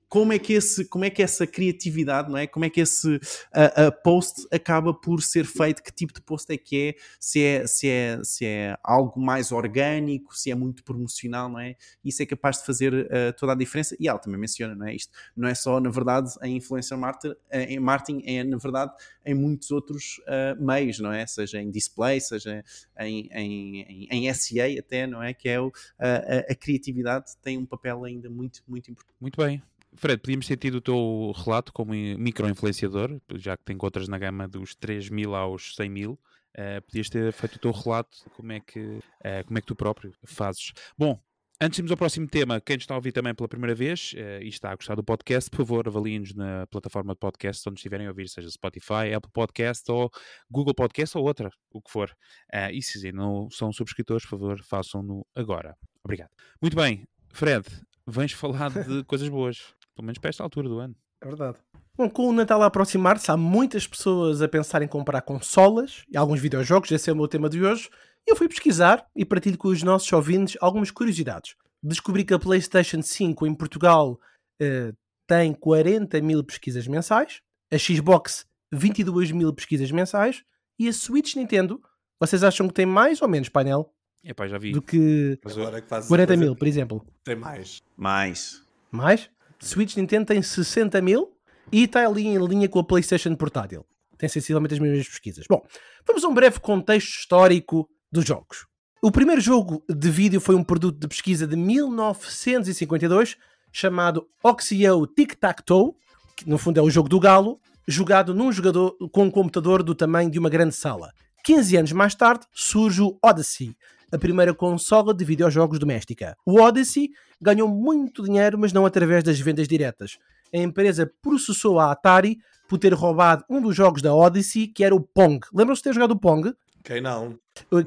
como é que esse, como é que essa criatividade, não é? Como é que esse a, a post acaba por ser feito? Que tipo de post é que é? Se é se é se é algo mais orgânico, se é muito promocional, não é? Isso é capaz de fazer uh, toda a diferença. E ela também menciona, não é? Isto não é só na verdade em influencer marketing, em é na verdade em muitos outros uh, meios, não é? Seja em display, seja em, em, em, em SEA até, não é? Que é o, a, a criatividade tem um papel ainda muito muito importante. Muito bem. Fred, podíamos ter tido o teu relato como micro-influenciador, já que te encontras na gama dos 3 mil aos 100 mil. Uh, podias ter feito o teu relato de como é que, uh, como é que tu próprio fazes. Bom, antes de irmos ao próximo tema, quem está a ouvir também pela primeira vez uh, e está a gostar do podcast, por favor, avaliem-nos na plataforma de podcast onde estiverem a ouvir, seja Spotify, Apple Podcast ou Google Podcast ou outra, o que for. Uh, e se não são subscritores, por favor, façam-no agora. Obrigado. Muito bem, Fred, vens falar de coisas boas, pelo menos para esta altura do ano. É verdade. Bom, com o Natal a aproximar-se, há muitas pessoas a pensar em comprar consolas e alguns videojogos, esse é o meu tema de hoje. Eu fui pesquisar e partilho com os nossos ouvintes algumas curiosidades. Descobri que a PlayStation 5 em Portugal uh, tem 40 mil pesquisas mensais, a Xbox 22 mil pesquisas mensais e a Switch Nintendo, vocês acham que tem mais ou menos painel? Epá, já vi. Do que, Agora que 40 mil, por exemplo. Tem mais. Mais. Mais? Switch Nintendo tem 60 mil e está ali em linha com a PlayStation portátil. Tem sensivelmente as mesmas pesquisas. Bom, vamos a um breve contexto histórico dos jogos. O primeiro jogo de vídeo foi um produto de pesquisa de 1952 chamado Oxio Tic Tac Toe, que no fundo é o jogo do galo, jogado num jogador com um computador do tamanho de uma grande sala. 15 anos mais tarde surge o Odyssey, a primeira consola de videojogos doméstica. O Odyssey ganhou muito dinheiro, mas não através das vendas diretas. A empresa processou a Atari por ter roubado um dos jogos da Odyssey, que era o Pong. Lembram-se de ter jogado o Pong? Quem não?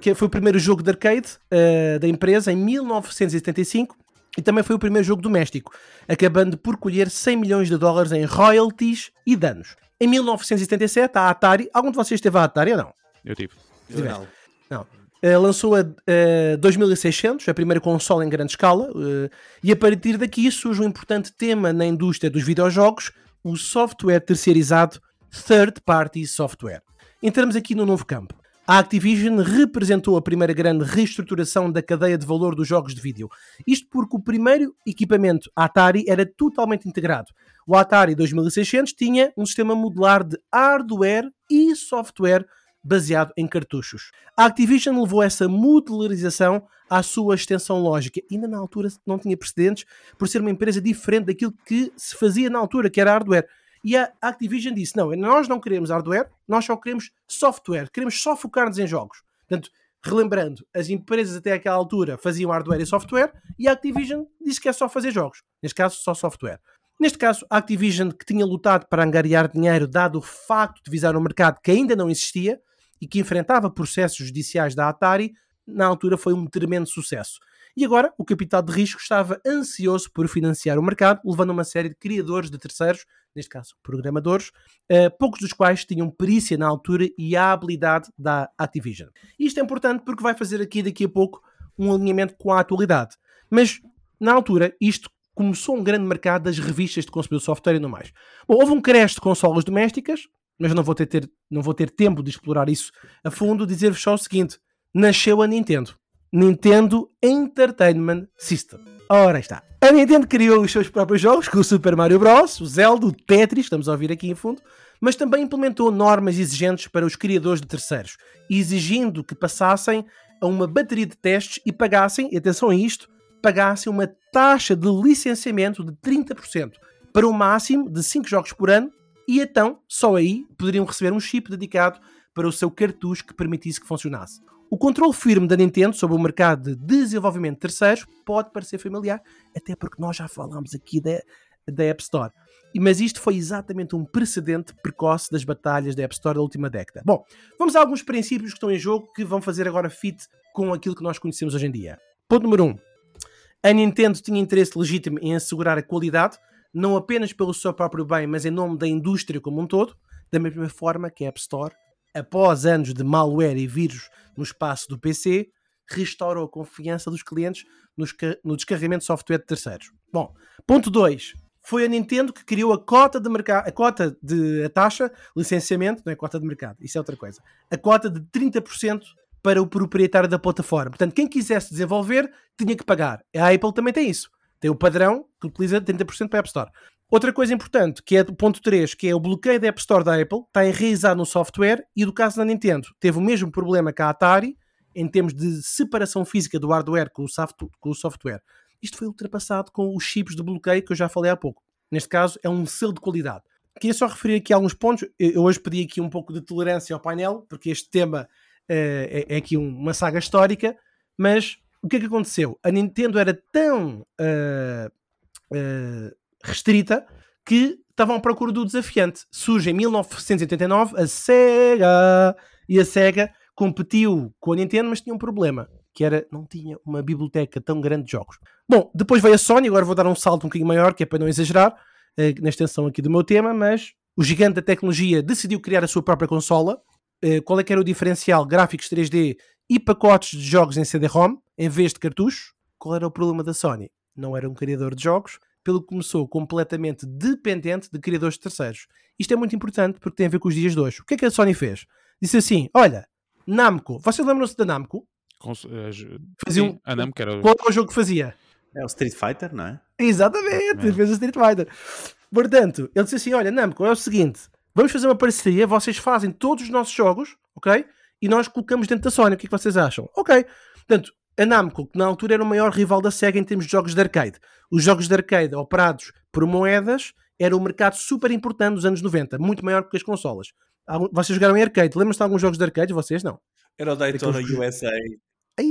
Que foi o primeiro jogo de arcade uh, da empresa em 1975 e também foi o primeiro jogo doméstico, acabando por colher 100 milhões de dólares em royalties e danos. Em 1977, a Atari. Algum de vocês teve a Atari ou não? Eu tive. Eu não. Não. Uh, lançou a uh, 2600, a primeira consola em grande escala, uh, e a partir daqui surge um importante tema na indústria dos videojogos, o software terceirizado Third Party Software. Entramos aqui no novo campo. A Activision representou a primeira grande reestruturação da cadeia de valor dos jogos de vídeo. Isto porque o primeiro equipamento Atari era totalmente integrado. O Atari 2600 tinha um sistema modular de hardware e software baseado em cartuchos. A Activision levou essa modularização à sua extensão lógica. Ainda na altura não tinha precedentes por ser uma empresa diferente daquilo que se fazia na altura, que era hardware. E a Activision disse: não, nós não queremos hardware, nós só queremos software, queremos só focar-nos em jogos. Portanto, relembrando, as empresas até aquela altura faziam hardware e software e a Activision disse que é só fazer jogos. Neste caso, só software. Neste caso, a Activision, que tinha lutado para angariar dinheiro, dado o facto de visar um mercado que ainda não existia e que enfrentava processos judiciais da Atari, na altura foi um tremendo sucesso. E agora, o capital de risco estava ansioso por financiar o mercado, levando uma série de criadores de terceiros neste caso programadores, uh, poucos dos quais tinham perícia na altura e a habilidade da Activision. Isto é importante porque vai fazer aqui daqui a pouco um alinhamento com a atualidade. Mas na altura isto começou um grande mercado das revistas de consumidor de software e não mais. Bom, houve um creche de consolas domésticas, mas não vou ter, ter, não vou ter tempo de explorar isso a fundo, dizer-vos só o seguinte: nasceu a Nintendo. Nintendo Entertainment System. Ora está. A Nintendo criou os seus próprios jogos, com o Super Mario Bros., o Zelda, o Tetris, estamos a ouvir aqui em fundo, mas também implementou normas exigentes para os criadores de terceiros, exigindo que passassem a uma bateria de testes e pagassem, e atenção a isto, pagassem uma taxa de licenciamento de 30%, para um máximo de 5 jogos por ano, e então, só aí, poderiam receber um chip dedicado para o seu cartucho que permitisse que funcionasse. O controle firme da Nintendo sobre o mercado de desenvolvimento de terceiros pode parecer familiar, até porque nós já falámos aqui da, da App Store. Mas isto foi exatamente um precedente precoce das batalhas da App Store da última década. Bom, vamos a alguns princípios que estão em jogo que vão fazer agora fit com aquilo que nós conhecemos hoje em dia. Ponto número 1. Um, a Nintendo tinha interesse legítimo em assegurar a qualidade, não apenas pelo seu próprio bem, mas em nome da indústria como um todo, da mesma forma que a App Store após anos de malware e vírus no espaço do PC, restaurou a confiança dos clientes no descarregamento de software de terceiros. Bom, ponto 2. Foi a Nintendo que criou a cota de mercado, a cota de a taxa, licenciamento, não é cota de mercado, isso é outra coisa. A cota de 30% para o proprietário da plataforma. Portanto, quem quisesse desenvolver tinha que pagar. A Apple também tem isso. Tem o padrão que utiliza 30% para a App Store. Outra coisa importante, que é o ponto 3, que é o bloqueio da App Store da Apple, está enraizado no software e do caso da Nintendo, teve o mesmo problema que a Atari em termos de separação física do hardware com o, software. Isto foi ultrapassado com os chips de bloqueio que eu já falei há pouco. Neste caso, é um selo de qualidade. Queria só referir aqui alguns pontos. Eu hoje pedi aqui um pouco de tolerância ao painel, porque este tema uh, é, é, aqui uma saga histórica, mas o que é que aconteceu? A Nintendo era tão uh, uh, restrita que estavam à procura do desafiante. Surge em 1989 a Sega e a Sega competiu com a Nintendo, mas tinha um problema, que era não tinha uma biblioteca tão grande de jogos. Bom, depois veio a Sony, agora vou dar um salto um bocadinho maior, que é para não exagerar eh, na extensão aqui do meu tema, mas o gigante da tecnologia decidiu criar a sua própria consola. Eh, qual é que era o diferencial? Gráficos 3D e pacotes de jogos em CD-ROM, em vez de cartuchos. Qual era o problema da Sony? Não era um criador de jogos, pelo que começou completamente dependente de criadores terceiros. Isto é muito importante porque tem a ver com os dias de hoje. O que é que a Sony fez? Disse assim: olha, Namco, vocês lembram-se da Namco? Cons uh, fazia um, a Namco era... Qual é o jogo que fazia? É o Street Fighter, não é? Exatamente, é. fez o Street Fighter. Portanto, ele disse assim: olha, Namco, é o seguinte, vamos fazer uma parceria, vocês fazem todos os nossos jogos, ok? E nós colocamos dentro da Sony. O que é que vocês acham? Ok. Portanto, a Namco, que na altura era o maior rival da SEGA em termos de jogos de arcade. Os jogos de arcade operados por moedas era um mercado super importante nos anos 90, muito maior que as consolas. Vocês jogaram em arcade, lembram-se de alguns jogos de arcade? Vocês não? Era o Daytona USA. Ai,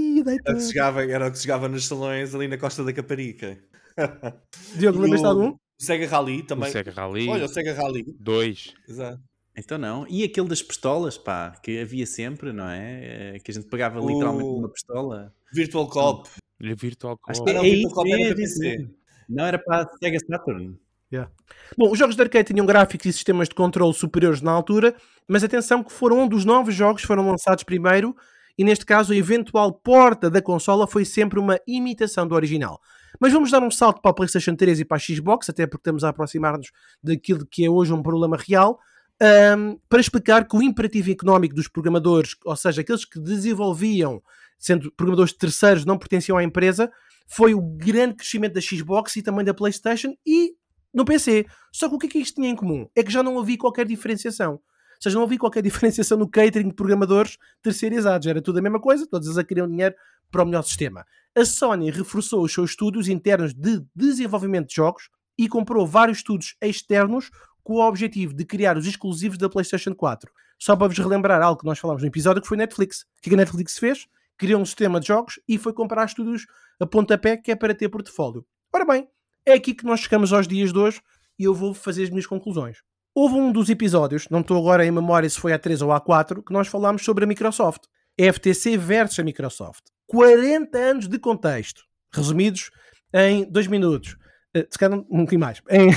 Era o, que se jogava, era o que se jogava nos salões ali na Costa da Caparica. Diogo, lembras-te de o- algum? O Sega Rally O também. Sega Rally Olha, o Sega Rally. 2. Exato. Então não. E aquele das pistolas, pá, que havia sempre, não é? Eh, Que a gente pagava literalmente O- uma pistola. Virtual Cop. E Virtual Acho Cop. que não, é, o é Virtual isso Cop era para isso PC. Não era para a Sega Saturn. Bom, os jogos de arcade tinham gráficos e sistemas de controle superiores na altura, mas atenção que foram um dos novos jogos que foram lançados primeiro e neste caso a eventual porta da consola foi sempre uma imitação do original. Mas vamos dar um salto para a PlayStation 3 e para a Xbox, até porque estamos a aproximar-nos daquilo que é hoje um problema real, ahm, para explicar que o imperativo económico dos programadores, ou seja, aqueles que desenvolviam, sendo programadores terceiros, não pertenciam à empresa, foi o grande crescimento da Xbox e também da PlayStation e no PC. Só que o que é que isto tinha em comum? É que já não havia qualquer diferenciação. Ou seja, não havia qualquer diferenciação no catering de programadores terceirizados. Era tudo a mesma coisa, todos eles a queriam dinheiro para o melhor sistema. A Sony reforçou os seus estudos internos de desenvolvimento de jogos e comprou vários estudos externos com o objetivo de criar os exclusivos da PlayStation 4. Só para vos relembrar algo que nós falámos no episódio, que foi Netflix. O que é a Netflix fez? Criou um sistema de jogos e foi comprar estúdios a pontapé que é para ter portfólio. Ora bem, é aqui que nós chegamos aos dias de hoje e eu vou fazer as minhas conclusões. Houve um dos episódios, não estou agora em memória se foi a 3 ou a 4, que nós falámos sobre a Microsoft. FTC versus a Microsoft. 40 anos de contexto, resumidos em 2 minutos. Eh, Se calhar um bocadinho mais. Em-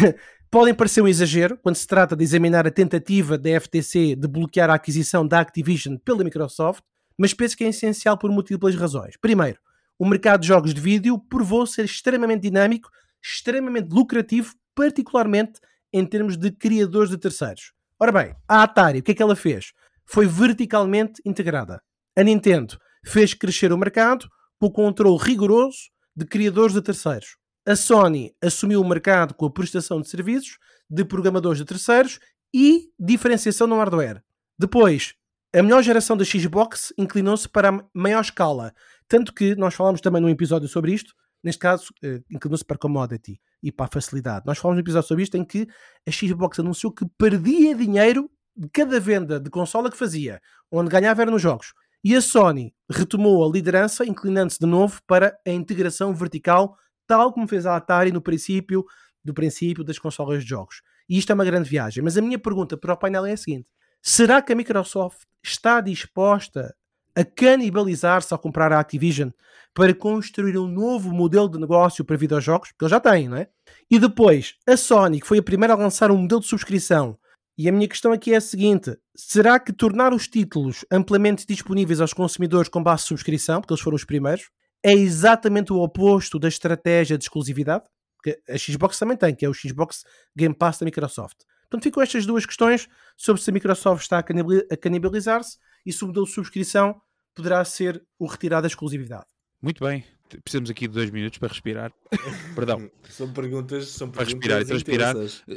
podem parecer um exagero quando se trata de examinar a tentativa da FTC de bloquear a aquisição da Activision pela Microsoft, mas penso que é essencial por múltiplas razões. Primeiro, o mercado de jogos de vídeo provou ser extremamente dinâmico, extremamente lucrativo, particularmente em termos de criadores de terceiros. Ora bem, a Atari, o que é que ela fez? Foi verticalmente integrada. A Nintendo fez crescer o mercado com o controle rigoroso de criadores de terceiros. A Sony assumiu o mercado com a prestação de serviços de programadores de terceiros e diferenciação no hardware. Depois, a melhor geração da Xbox inclinou-se para a maior escala, tanto que nós falámos também num episódio sobre isto, neste caso, eh, inclinou-se para a commodity e para a facilidade. Nós falámos num episódio sobre isto em que a Xbox anunciou que perdia dinheiro de cada venda de consola que fazia, onde ganhava era nos jogos. E a Sony retomou a liderança, inclinando-se de novo para a integração vertical, tal como fez a Atari no princípio do princípio das consolas de jogos. E isto é uma grande viagem. Mas a minha pergunta para o painel é a seguinte: será que a Microsoft está disposta a canibalizar-se ao comprar a Activision para construir um novo modelo de negócio para videojogos? Porque eles já têm, não é? E depois, a Sony, que foi a primeira a lançar um modelo de subscrição. E a minha questão aqui é a seguinte: será que tornar os títulos amplamente disponíveis aos consumidores com base de subscrição, porque eles foram os primeiros, é exatamente o oposto da estratégia de exclusividade? Que a Xbox também tem, que é o Xbox Game Pass da Microsoft. Portanto, ficam estas duas questões sobre se a Microsoft está a canibali- a canibalizar-se e se o modelo de subscrição poderá ser o retirado da exclusividade. Muito bem. Precisamos aqui de dois minutos para respirar. Perdão. São perguntas, são Para perguntas respirar e transpirar.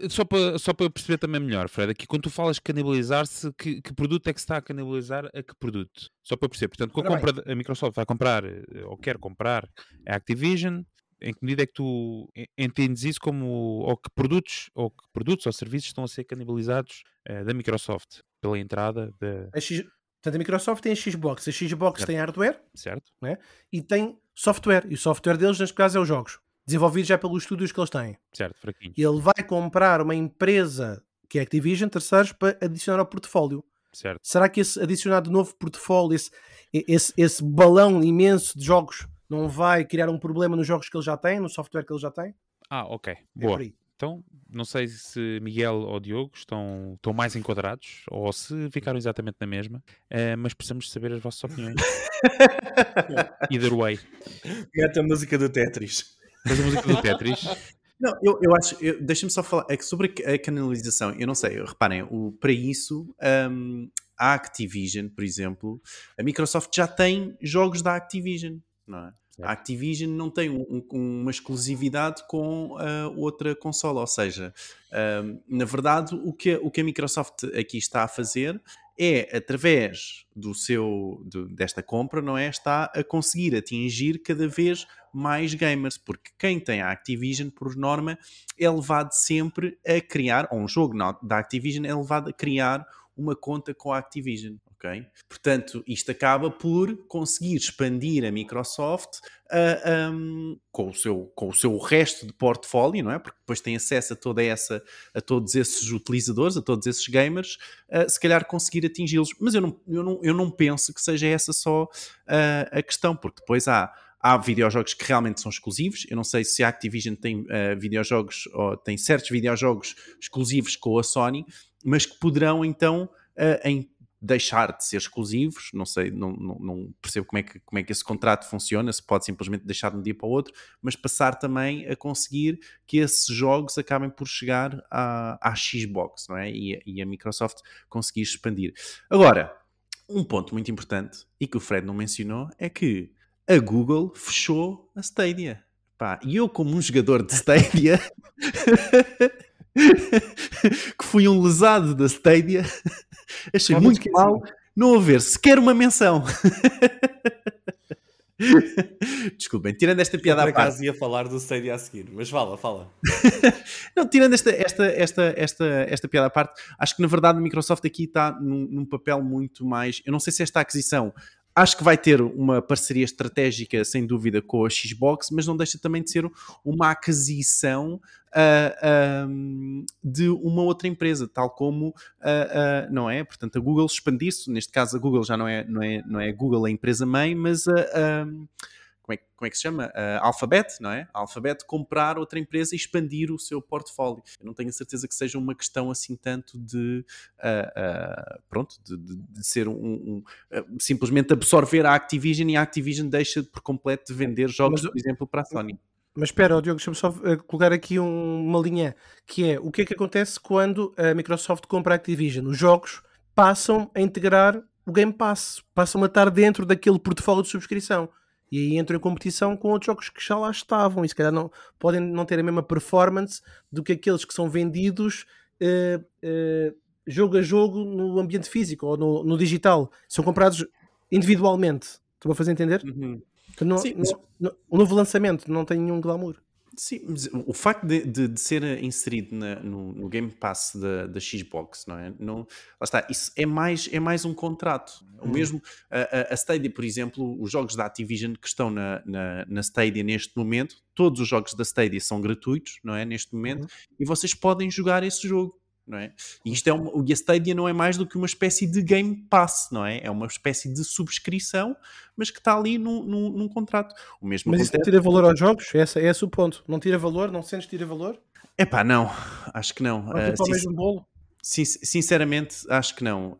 Só para, só para perceber também melhor, Fred, aqui quando tu falas canibalizar-se, que, que produto é que se está a canibalizar a que produto? Só para perceber. Portanto, com a, compra, a Microsoft vai comprar, eh, ou quer comprar, a Activision, em que medida é que tu en- entendes isso como, ou que produtos, ou que produtos ou serviços estão a ser canibalizados eh, da Microsoft pela entrada da... A X... Portanto, a Microsoft tem a Xbox, a Xbox Certo. tem hardware Certo? e tem software. E o software deles, neste caso, é os jogos. Desenvolvidos já pelos estúdios que eles têm. Certo, fraquinho. E ele vai comprar uma empresa que é a Activision, terceiros, para adicionar ao portfólio. Certo. Será que esse adicionado novo portfólio, esse, esse, esse balão imenso de jogos, não vai criar um problema nos jogos que ele já tem, no software que ele já tem? Ah, ok. É Boa. Então, não sei se Miguel ou Diogo estão, estão mais enquadrados ou se ficaram exatamente na mesma, eh, mas precisamos saber as vossas opiniões. Either way. Mete a música do Tetris. Faz a música do Tetris. Não, eu, eu acho, eu- deixa-me só falar, é que sobre a, canalização, eu não sei, reparem, o, para isso, hum, a Activision, por exemplo, a Microsoft já tem jogos da Activision, não é? Certo. A Activision não tem um- um- uma exclusividade com a outra consola, ou seja, hum, na verdade, o que, o que a Microsoft aqui está a fazer é, através do seu, do- desta compra, não é? Está a conseguir atingir cada vez mais gamers, porque quem tem a Activision, por norma, é levado sempre a criar, ou um jogo da Activision é levado a criar uma conta com a Activision, Portanto, isto acaba por conseguir expandir a Microsoft uh, um, com, o seu, com o seu resto de portfólio, não é? Porque depois tem acesso a toda essa, a todos esses utilizadores, a todos esses gamers, uh, se calhar conseguir atingi-los. Mas eu não, eu, não, eu não penso que seja essa só uh, a questão, porque depois há há videojogos que realmente são exclusivos. Eu não sei se a Activision tem uh, videojogos ou tem certos videojogos exclusivos com a Sony, mas que poderão então uh, em deixar de ser exclusivos. Não sei, não, não, não, percebo como é, que, como é que esse contrato funciona, se pode simplesmente deixar de um dia para o outro, mas passar também a conseguir que esses jogos acabem por chegar à, à Xbox, não é? E, e a Microsoft conseguir expandir. Agora, um ponto muito importante e que o Fred não mencionou é que a Google fechou a Stadia. Pá, e eu, como um jogador de Stadia, que fui um lesado da Stadia, achei muito mal não haver sequer uma menção. Desculpem, tirando esta piada eu, por acaso ia falar do Stadia a seguir, mas fala, fala. não, tirando esta, esta, esta, esta, esta piada à parte, acho que na verdade a Microsoft aqui está num, num papel muito mais. Eu não sei se esta aquisição Acho que vai ter uma parceria estratégica, sem dúvida, com a Xbox, mas não deixa também de ser uma aquisição uh, uh, de uma outra empresa, tal como, uh, não é? Portanto, a Google expandir-se, neste caso a Google já não é, não é, não é Google a empresa-mãe, mas a como é, como é que se chama? Uh, Alphabet, não é? Alphabet comprar outra empresa e expandir o seu portfólio. Eu não tenho a certeza que seja uma questão assim tanto de, uh, uh, pronto, de, de, de, ser um, um simplesmente absorver a Activision e a Activision deixa por completo de vender jogos, Mas, por exemplo, para a Sony. Mas espera, Diogo, deixa-me só colocar aqui um, uma linha, que é o que é que acontece quando a Microsoft compra a Activision? Os jogos passam a integrar o Game Pass, passam a estar dentro daquele portfólio de subscrição e aí entram em competição com outros jogos que já lá estavam e se calhar não, podem não ter a mesma performance do que aqueles que são vendidos uh, uh, jogo a jogo no ambiente físico ou no, no digital. São comprados individualmente. Estou a fazer entender? Uhum. Não, Sim, não, não, o novo lançamento não tem nenhum glamour. Sim, mas o facto de, de, de ser inserido na, no, no, Game Pass da, da Xbox, não é? Não, lá está, isso é mais, é mais um contrato. O uhum. mesmo, a, a Stadia, por exemplo, os jogos da Activision que estão na, na, na, Stadia neste momento, todos os jogos da Stadia são gratuitos, não é? Neste momento, uhum. e vocês podem jogar esse jogo não é? E isto é uma, o Stadia não é mais do que uma espécie de Game Pass, não é? É uma espécie de subscrição, mas que está ali num, num, num contrato. O mesmo mas isso não tira valor aos jogos? Esse, esse é o ponto. Não tira valor? Não sentes tira valor? É pá, não. Acho que não. Uh, tipo mesmo bolo? Sinceramente, acho que não. Uh,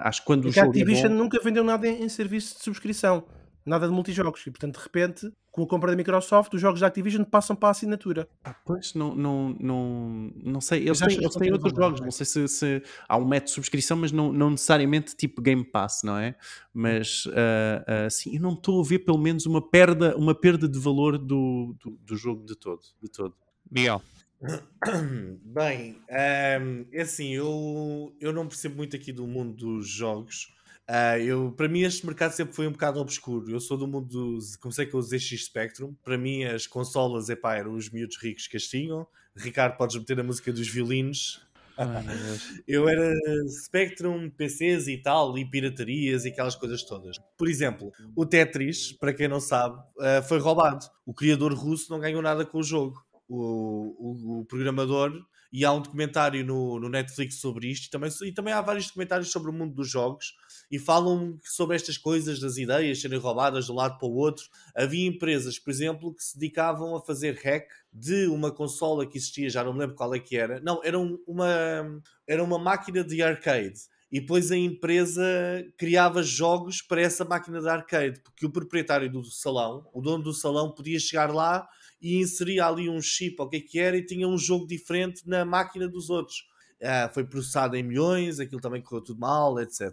acho que quando Porque o jogo a Activision é bom... nunca vendeu nada em, em serviço de subscrição nada de multijogos. E portanto, de repente, com a compra da Microsoft, os jogos da Activision passam para a assinatura. Ah, pois, não, não, não, não sei. Eles têm, eles têm outros jogos. Não sei se, se, há um método de subscrição, mas não, não necessariamente tipo Game Pass, não é? Mas uh, uh, sim, eu não estou a ver pelo menos uma perda, uma perda de valor do, do, do jogo de todo. De todo. Miguel. Bem, um, é assim, eu, eu não percebo muito aqui do mundo dos jogos. Uh, eu, para mim, este mercado sempre foi um bocado obscuro. Eu sou do mundo dos. Comecei com os ZX Spectrum. Para mim, as consolas epá, eram os miúdos ricos que as tinham. Ricardo, podes meter a música dos violinos. eu era Spectrum, PCs e tal, e piratarias e aquelas coisas todas. Por exemplo, o Tetris, para quem não sabe, uh, foi roubado. O criador russo não ganhou nada com o jogo. O, o, o programador e há um documentário no, no Netflix sobre isto e também, e também há vários documentários sobre o mundo dos jogos e falam sobre estas coisas das ideias serem roubadas de um lado para o outro. Havia empresas, por exemplo, que se dedicavam a fazer hack de uma consola que existia, já não me lembro qual é que era. Não, era uma, era uma máquina de arcade. E depois a empresa criava jogos para essa máquina de arcade, porque o proprietário do salão, o dono do salão, podia chegar lá e inseria ali um chip, ou o que é que era, e tinha um jogo diferente na máquina dos outros. Uh, foi processado em milhões, aquilo também correu tudo mal, etc.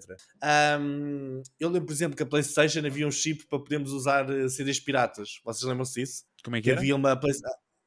Um, eu lembro, por exemplo, que a PlayStation havia um chip para podermos usar eh, CDs piratas. Vocês lembram-se disso? Como é que, que havia uma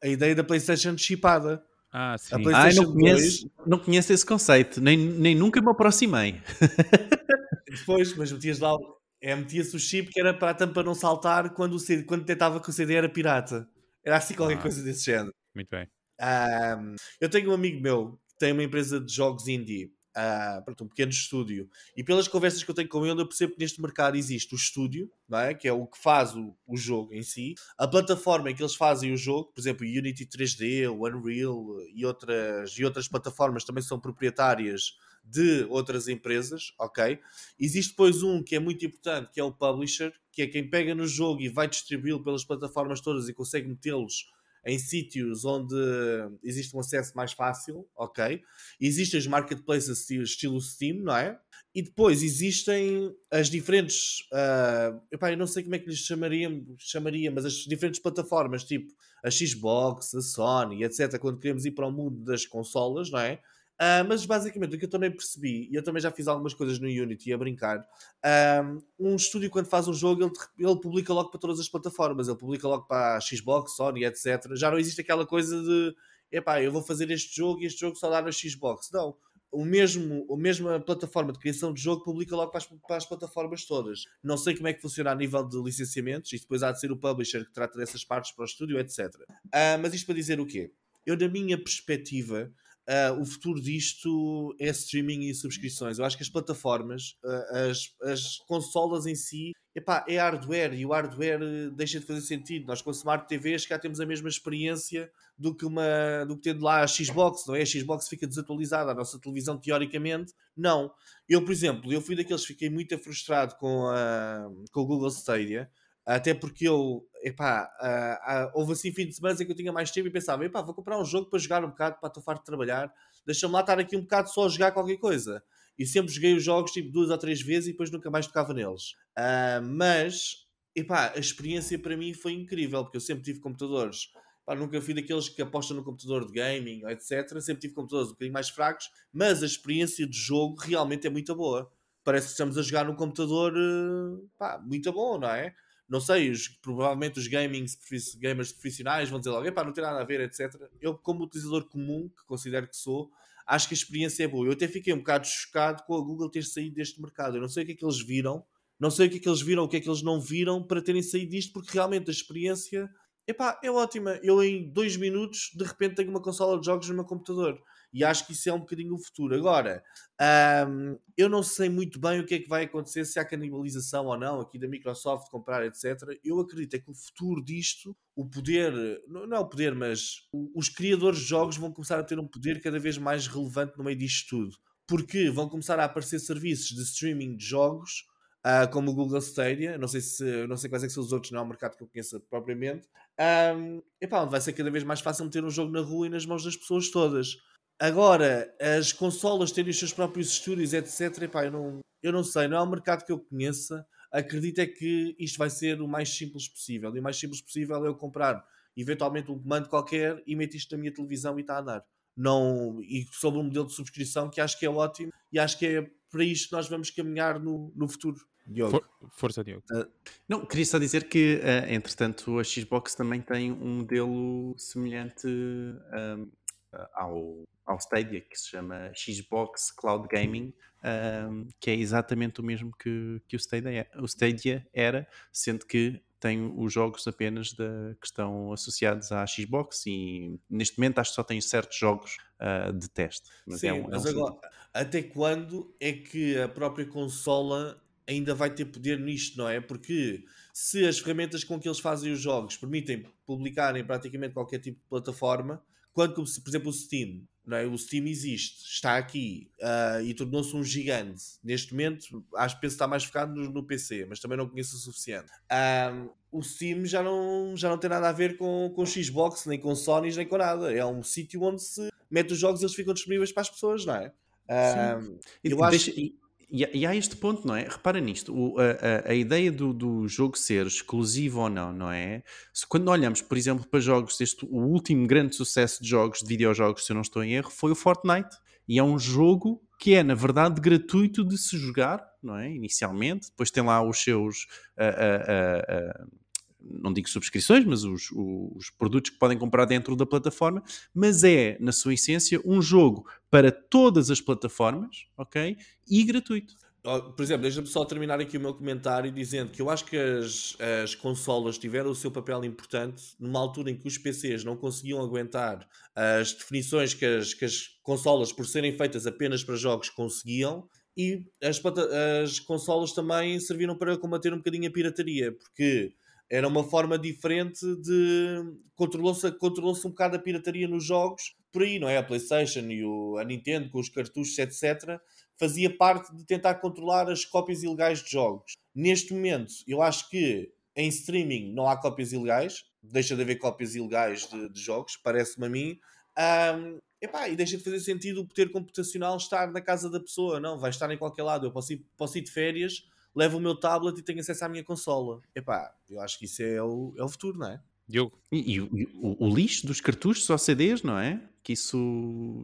a ideia da PlayStation chipada. Ah, sim. A PlayStation não, conheço, 2... não conheço esse conceito, nem, nem nunca me aproximei. Depois, mas metias lá, é, metia-se o chip que era para a tampa não saltar quando, o CD, quando tentava que o CD era pirata. Era assim qualquer ah, coisa desse género. Muito bem. Um, eu tenho um amigo meu tem uma empresa de jogos indie uh, pronto, um pequeno estúdio. E pelas conversas que eu tenho com ele, eu percebo que neste mercado existe o estúdio, não é? que é o que faz o, o jogo em si, a plataforma em que eles fazem o jogo, por exemplo, Unity 3D, o Unreal e outras, e outras plataformas também são proprietárias de outras empresas, ok? Existe depois um que é muito importante, que é o publisher, que é quem pega no jogo e vai distribuí-lo pelas plataformas todas e consegue metê-los em sítios onde existe um acesso mais fácil, ok? Existem os marketplaces estilo Steam, não é? E depois existem as diferentes, uh, epá, eu não sei como é que lhes chamaria, chamaria, mas as diferentes plataformas, tipo a Xbox, a Sony, etc., quando queremos ir para o mundo das consolas, não é? Uh, mas basicamente o que eu também percebi, e eu também já fiz algumas coisas no Unity a brincar, uh, um estúdio quando faz um jogo ele, ele, publica logo para todas as plataformas, ele publica logo para a Xbox, Sony, etc. Já não existe aquela coisa de epá, eu vou fazer este jogo e este jogo só dá na Xbox. Não. O mesmo, a mesma plataforma de criação de jogo publica logo para as, para as plataformas todas. Não sei como é que funciona a nível de licenciamentos, e depois há de ser o publisher que trata dessas partes para o estúdio, etc. Uh, ah, mas isto para dizer o quê? Eu, da minha perspectiva, Uh, o futuro disto é streaming e subscrições. Eu acho que as plataformas, uh, as, as consolas em si, epá, é hardware e o hardware deixa de fazer sentido. Nós com Smart TVs cá temos a mesma experiência do que, uma, do que tendo lá a Xbox, não é? A Xbox fica desatualizada, a nossa televisão teoricamente, não. Eu, por exemplo, eu fui daqueles que fiquei muito frustrado com, a, com o Google Stadia, até porque eu, epá, uh, uh, houve assim fim de semana em que eu tinha mais tempo e pensava, epá, vou comprar um jogo para jogar um bocado, para estou farto de trabalhar, deixa-me lá estar aqui um bocado só a jogar qualquer coisa. E sempre joguei os jogos tipo duas ou três vezes e depois nunca mais tocava neles. Uh, mas, epá, a experiência para mim foi incrível, porque eu sempre tive computadores. Epá, nunca fui daqueles que apostam no computador de gaming, etc. Sempre tive computadores um bocadinho mais fracos, mas a experiência de jogo realmente é muito boa. Parece que estamos a jogar num computador pá, muito bom, não é? Não sei, os, provavelmente os gamings, gamers profissionais vão dizer logo, epá, não tem nada a ver, etc. Eu, como utilizador comum, que considero que sou, acho que a experiência é boa. Eu até fiquei um bocado chocado com a Google ter saído deste mercado. Eu não sei o que é que eles viram, não sei o que é que eles viram, o que é que eles não viram para terem saído disto, porque realmente a experiência epá, é ótima. Eu em dois minutos, de repente, tenho uma consola de jogos no meu computador. E acho que isso é um bocadinho o futuro. Agora, um, eu não sei muito bem o que é que vai acontecer, se há canibalização ou não, aqui da Microsoft comprar, etc. Eu acredito é que o futuro disto, o poder, não é o poder, mas os criadores de jogos vão começar a ter um poder cada vez mais relevante no meio disto tudo. Porque vão começar a aparecer serviços de streaming de jogos Uh, como o Google Stadia, não sei, se, não sei quais é são os outros, não é um mercado que eu conheça propriamente, um, epá, onde vai ser cada vez mais fácil meter um jogo na rua e nas mãos das pessoas todas. Agora, as consolas terem os seus próprios estúdios, etc., epá, eu, não, eu não sei, não é um mercado que eu conheça. Acredito é que isto vai ser o mais simples possível. E o mais simples possível é eu comprar eventualmente um comando qualquer e meter isto na minha televisão e está a andar. Não, e sobre um modelo de subscrição que acho que é ótimo e acho que é para isto que nós vamos caminhar no, no futuro. Diogo. For, força, Diogo. Uh, não, queria só dizer que, uh, entretanto, a Xbox também tem um modelo semelhante uh, ao, ao Stadia, que se chama Xbox Cloud Gaming, um, que é exatamente o mesmo que, que o, Stadia, é, o Stadia era, sendo que tem os jogos apenas da, que estão associados à Xbox e neste momento acho que só tem certos jogos uh, de teste. Mas Sim, é um, mas é um agora, até quando é que a própria consola ainda vai ter poder nisto, não é? Porque se as ferramentas com que eles fazem os jogos permitem publicarem praticamente qualquer tipo de plataforma, quando, por exemplo, o Steam, não é? o Steam existe, está aqui uh, e tornou-se um gigante. Neste momento, acho que está mais focado no, no, PC, mas também não conheço o suficiente. Uh, o Steam já não, já não tem nada a ver com, com Xbox, nem com Sony, nem com nada. É um sítio onde se mete os jogos e eles ficam disponíveis para as pessoas, não é? Uh, eu acho que e, e há este ponto, não é? Repara nisto, o, a, a, ideia do, do jogo ser exclusivo ou não, não é? Se, quando olhamos, por exemplo, para jogos, este, o último grande sucesso de jogos, de videojogos, se eu não estou em erro, foi o Fortnite. E é um jogo que é, na verdade, gratuito de se jogar, não é? Inicialmente, depois tem lá os seus. Uh, uh, não digo subscrições, mas os, os, produtos que podem comprar dentro da plataforma, mas é, na sua essência, um jogo para todas as plataformas, ok? E gratuito. por exemplo, deixa-me só terminar aqui o meu comentário dizendo que eu acho que as, as consolas tiveram o seu papel importante numa altura em que os PCs não conseguiam aguentar as definições que as, que as consolas, por serem feitas apenas para jogos, conseguiam. E as, as consolas também serviram para combater um bocadinho a pirataria, porque era uma forma diferente de. Controlou-se controlou um bocado a pirataria nos jogos por aí, não é? A PlayStation e o, a Nintendo com os cartuchos, etc fazia parte de tentar controlar as cópias ilegais de jogos. Neste momento, eu acho que em streaming não há cópias ilegais, deixa de haver cópias ilegais de, de jogos, parece-me a mim. Um, epá, e deixa de fazer sentido o poder computacional estar na casa da pessoa, não, vai estar em qualquer lado. Eu posso ir, posso ir de férias, levo o meu tablet e tenho acesso à minha consola. Epá, eu acho que isso é o, é o futuro, não é? Diogo. E, e, o, o, lixo dos cartuchos ou CDs, não é? Que isso,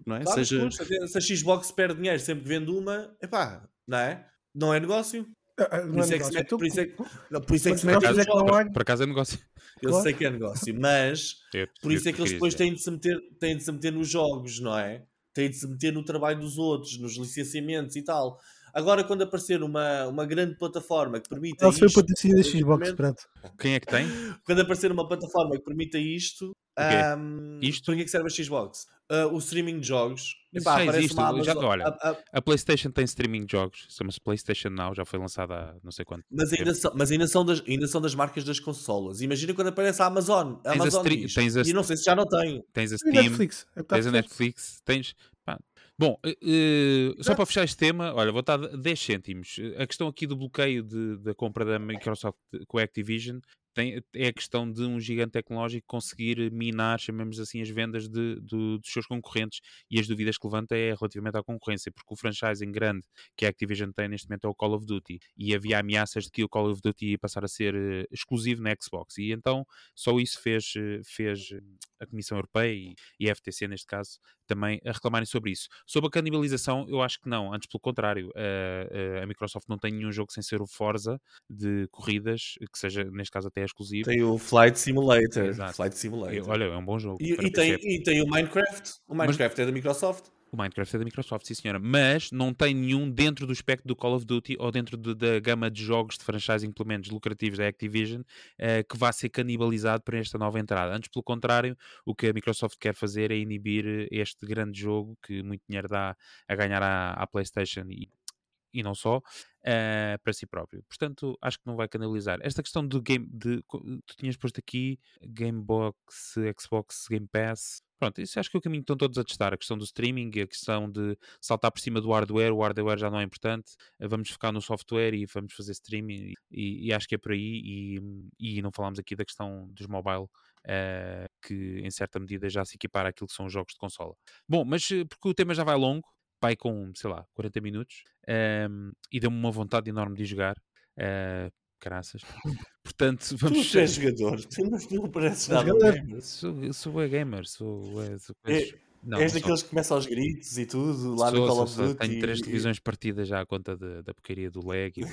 não é? Claro, Seja... Se a Xbox perde dinheiro sempre que vende uma, epá, não é? Não é negócio. Por isso é que se mete, por isso é que, por isso é que se mete é por, por acaso é negócio. Eu claro. sei que é negócio, mas eu, por isso é que eles depois têm de, se meter, têm de se meter nos jogos, não é? Têm de se meter no trabalho dos outros, nos licenciamentos e tal. Agora, quando aparecer uma, uma grande plataforma que permita. Não foi patrocínio da Xbox, pronto. Quem é que tem? Quando aparecer uma plataforma que permita isto. Um, isto? Para que, é que serve a Xbox? Uh, o streaming de jogos. Epá, já existe. Já, olha, a, a, a, PlayStation tem streaming de jogos. Chama-se PlayStation Now. Já foi lançada há não sei quanto mas ainda, são, mas ainda, são das, ainda são das marcas das consolas. Imagina quando aparece a Amazon. A Amazon diz, tens a, e não sei se já não tem. Tens a Steam. Netflix. É tens a Netflix. Tens. Bom, uh, só para fechar este tema, olha, vou estar 10 cêntimos. A questão aqui do bloqueio de, da compra da Microsoft com a Activision tem, é a questão de um gigante tecnológico conseguir minar, chamemos assim, as vendas de, de, dos seus concorrentes. E as dúvidas que levanta é relativamente à concorrência, porque o franchising grande que a Activision tem neste momento é o Call of Duty. E havia ameaças de que o Call of Duty ia passar a ser uh, exclusivo na Xbox. E então só isso fez, fez a Comissão Europeia e, e a FTC, neste caso, também a reclamarem sobre isso. Sobre a canibalização, eu acho que não, antes pelo contrário, uh, a Microsoft não tem nenhum jogo sem ser o Forza de corridas, que seja, neste caso, até exclusivo. Tem o Flight Simulator. Exato. Flight Simulator. olha, é um bom jogo. E, e tem, e tem o Minecraft. O Minecraft Mas... é da Microsoft. O Minecraft é da Microsoft, sim senhora, mas não tem nenhum dentro do espectro do Call of Duty ou dentro de, da gama de jogos de franchising, pelo menos lucrativos da Activision, uh, que vá ser canibalizado para esta nova entrada. Antes, pelo contrário, o que a Microsoft quer fazer é inibir este grande jogo que muito dinheiro dá a ganhar à, à PlayStation e, e não só, uh, para si próprio. Portanto, acho que não vai canalizar. Esta questão do game, de, tu tinhas posto aqui Gamebox, Xbox Game Pass, Pronto, isso acho que é o caminho que estão todos a testar. A questão do streaming, a questão de saltar por cima do hardware, o hardware já não é importante, eh, vamos focar no software e vamos fazer streaming, e, e acho que é por aí. E, e não falámos aqui da questão dos mobile, uh, que em certa medida já se equipara àquilo que são os jogos de consola. Bom, mas eh, porque o tema já vai longo, vai com, sei lá, 40 minutos, ehm, e deu-me uma vontade enorme de jogar. Uh. Portanto, vamos. Tu és jogador, tu não, não pareces nada gamer. Sou, sou gamer, sou. É, sou, é, não, és daqueles que começam aos gritos e tudo, lá sou, no Call of Duty. Tenho três televisões partidas já à conta de, da porcaria do leg. E...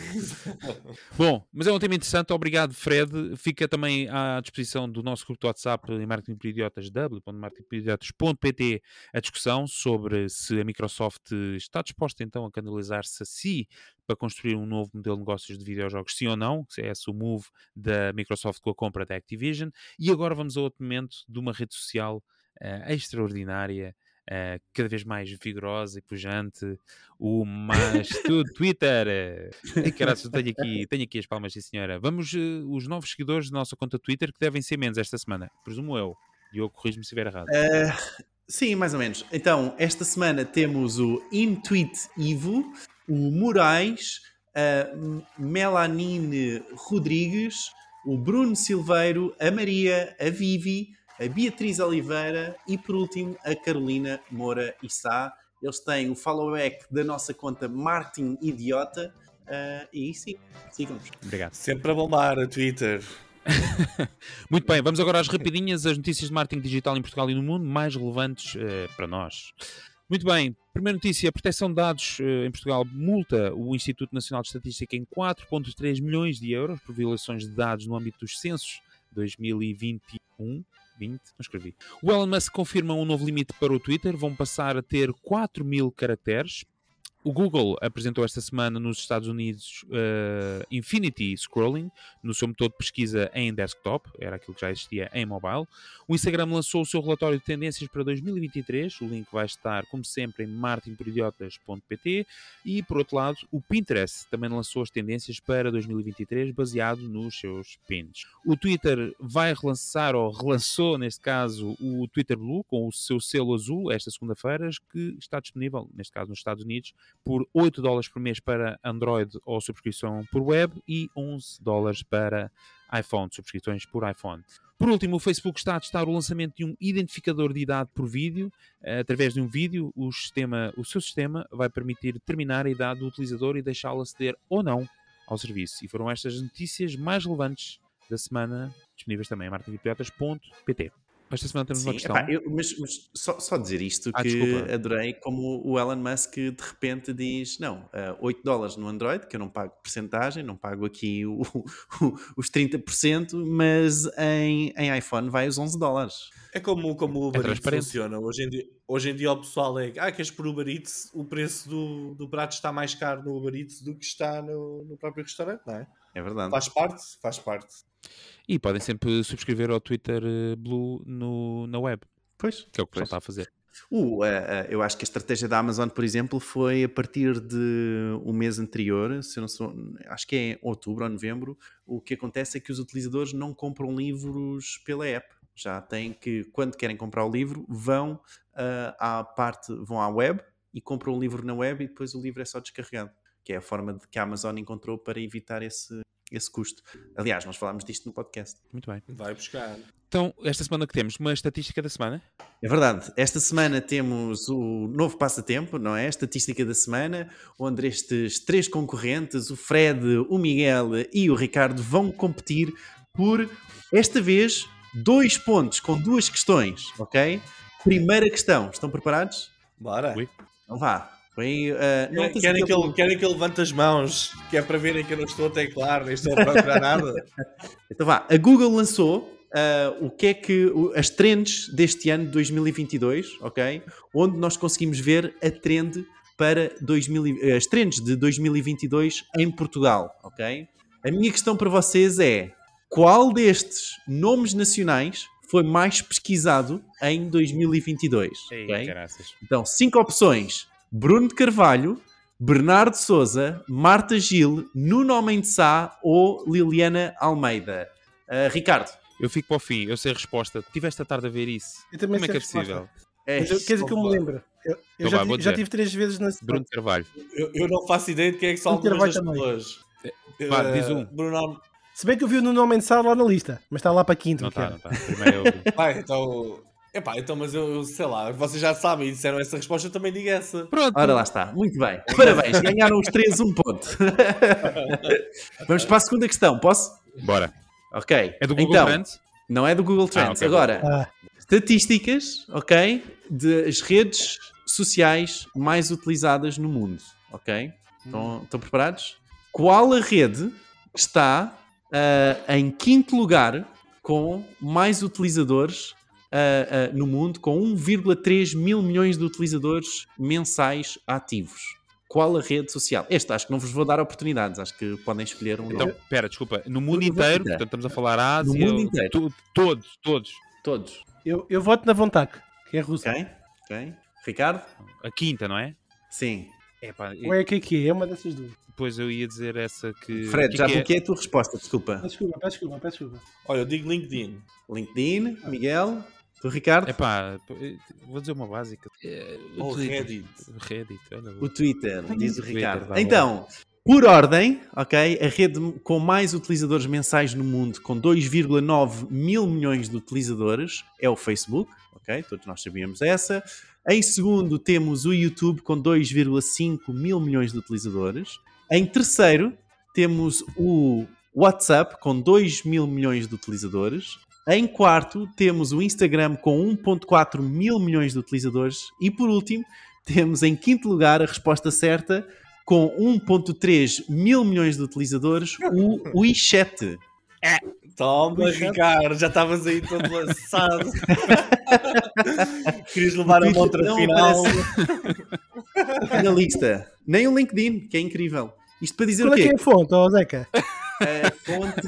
Bom, mas é um tema interessante. Obrigado, Fred. Fica também à disposição do nosso grupo de WhatsApp em Marketing por Idiotas, w.marketingporidiotas.pt, a discussão sobre se a Microsoft está disposta então a canalizar-se a si para construir um novo modelo de negócios de videojogos, sim ou não, se é esse o move da Microsoft com a compra da Activision. E agora vamos a outro momento de uma rede social uh, extraordinária, uh, cada vez mais vigorosa e pujante, o mais tudo Twitter. Caras, tenho aqui, tenho aqui as palmas, sim senhora. Vamos, uh, os novos seguidores da nossa conta Twitter, que devem ser menos esta semana, presumo eu. E eu corrijo-me se estiver errado. sim, mais ou menos. Então, esta semana temos o Intweet Ivo, o Moraes, a Melanine Rodrigues, o Bruno Silveiro, a Maria, a Vivi, a Beatriz Oliveira e, por último, a Carolina Moura Issá. Eles têm o follow-back da nossa conta Martin Idiota. Uh, e sim, sigam-nos. Obrigado. Sempre a bombar a Twitter. Muito bem, vamos agora às rapidinhas, as notícias de marketing digital em Portugal e no mundo mais relevantes uh, para nós. Muito bem, primeira notícia: a proteção de dados uh, em Portugal multa o Instituto Nacional de Estatística em 4,3 milhões de euros por violações de dados no âmbito dos censos 2021. 20, não escrevi. O Elon Musk confirma um novo limite para o Twitter, vão passar a ter 4 mil caracteres. O Google apresentou esta semana nos Estados Unidos uh, Infinity Scrolling, no seu motor de pesquisa em desktop, era aquilo que já existia em mobile. O Instagram lançou o seu relatório de tendências para 2023, o link vai estar, como sempre, em martinporidiotas.pt. E, por outro lado, o Pinterest também lançou as tendências para 2023, baseado nos seus pins. O Twitter vai relançar, ou relançou, neste caso, o Twitter Blue, com o seu selo azul, esta segunda-feira, que está disponível, neste caso nos Estados Unidos, por 8 dólares por mês para Android ou subscrição por web e 11 dólares para iPhone, subscrições por iPhone. Por último, o Facebook está a testar o lançamento de um identificador de idade por vídeo. Através de um vídeo, o, sistema, o seu sistema vai permitir determinar a idade do utilizador e deixá-lo aceder ou não ao serviço. E foram estas as notícias mais relevantes da semana, disponíveis também em marketingpiotas.pt. Esta semana temos Sim, uma questão. Epá, eu, mas, mas só, só, dizer isto ah, que desculpa. adorei como o Elon Musk de repente diz: não, uh, eh, 8 dólares no Android, que eu não pago porcentagem, não pago aqui o, o, os 30%, mas em, em iPhone vai os 11 dólares. É como, como o Uber é funciona. Hoje em, dia, hoje em dia o pessoal é ah, queres por Uber Eats, o preço do, do prato está mais caro no Uber Eats do que está no, no próprio restaurante, não é? É verdade. Faz parte, faz parte. E podem sempre subscrever ao Twitter eh, Blue no, na web. Pois. Que é o que pessoal está a fazer. Uh, uh, uh, eu acho que a estratégia da Amazon, por exemplo, foi a partir de um mês anterior, se eu não sou, acho que é em outubro ou novembro, o que acontece é que os utilizadores não compram livros pela app. Já têm que, quando querem comprar o livro, vão uh, à parte, vão à web e compram o livro na web e depois o livro é só descarregado. Que é a forma de que a Amazon encontrou para evitar esse, esse custo. Aliás, nós falámos disto no podcast. Muito bem. Vai buscar. Então, esta semana que temos? Uma estatística da semana? É verdade. Esta semana temos o novo passatempo, não é? Estatística da semana, onde estes três concorrentes, o Fred, o Miguel e o Ricardo, vão competir por, esta vez, dois pontos com duas questões, ok? Primeira questão. Estão preparados? Bora. Então vá. Bem, uh, não querem, querem, que ele, querem que ele levante as mãos, que é para verem que eu não estou a teclar, nem estou a procurar nada. então vá, a Google lançou uh, o que é que as trends deste ano de 2022, ok? Onde nós conseguimos ver a trend para 2000, as trends de 2022 em Portugal, ok? A minha questão para vocês é qual destes nomes nacionais foi mais pesquisado em 2022? Ei, okay? Então, cinco opções Bruno de Carvalho, Bernardo Souza, Marta Gil, Nuno Homem de Sá ou Liliana Almeida? Uh, Ricardo. Eu fico para o fim, eu sei a resposta. Tiveste a tarde a ver isso. Eu também Como é que é possível? É, quer dizer que eu me lembro. Eu, eu então já, tive, já, tive, três vezes na Bruno de Carvalho. Eu, eu, não faço ideia de quem é que são algumas das pessoas. Vá, uh, diz um. Bruno Se bem que eu vi o Nuno Homem de Sá lá na lista, mas está lá para quinto. Não está, não está. Primeiro eu... Vai, então Epá, então, mas eu, eu, sei lá, vocês já sabem e disseram essa resposta, eu também digo essa. Pronto. Ora lá está, muito bem. Parabéns, ganharam os três um ponto. Vamos para a segunda questão, posso? Bora. Ok. É do Google então, Trends? Não é do Google Trends. Ah, okay. Agora, ah. estatísticas, ok, das redes sociais mais utilizadas no mundo, ok? Estão, estão preparados? Qual a rede está uh, em quinto lugar com mais utilizadores uh, uh, no mundo com 1,3 mil milhões de utilizadores mensais ativos. Qual a rede social? Este acho que não vos vou dar oportunidades, acho que podem escolher um. Então, espera, desculpa, no mundo inteiro, portanto estamos a falar Ásia, no mundo inteiro. Tu, todos, todos. Todos. Eu, eu voto na Vontac, que é russa. Ok, ok. Ricardo? A quinta, não é? Sim. Epá, Ou é que é que é? É uma dessas duas. Depois eu ia dizer essa que. Fred, que já que bloqueei é? a tua resposta, desculpa. Peço desculpa, peço desculpa, peço desculpa. Olha, eu digo LinkedIn. LinkedIn, Miguel. Do Ricardo? É pá, vou dizer uma básica. É, o, o Reddit. Reddit olha, o Twitter, diz o Ricardo. Twitter, então, por ordem, ok? A rede com mais utilizadores mensais no mundo, com 2,9 mil milhões de utilizadores, é o Facebook, ok? Todos nós sabíamos essa. Em segundo, temos o YouTube, com 2,5 mil milhões de utilizadores. Em terceiro, temos o WhatsApp, com 2 mil milhões de utilizadores. Em quarto, temos o Instagram com 1.4 mil milhões de utilizadores. E por último, temos em quinto lugar a resposta certa com 1.3 mil milhões de utilizadores, o WeChat. É. Toma, Ricardo, já estavas aí todo lançado. Querias levar a outra final. Finalista. Nem o LinkedIn, que é incrível. Isto para dizer Qual o é que quê? é a fonte, ó Zeca? A fonte.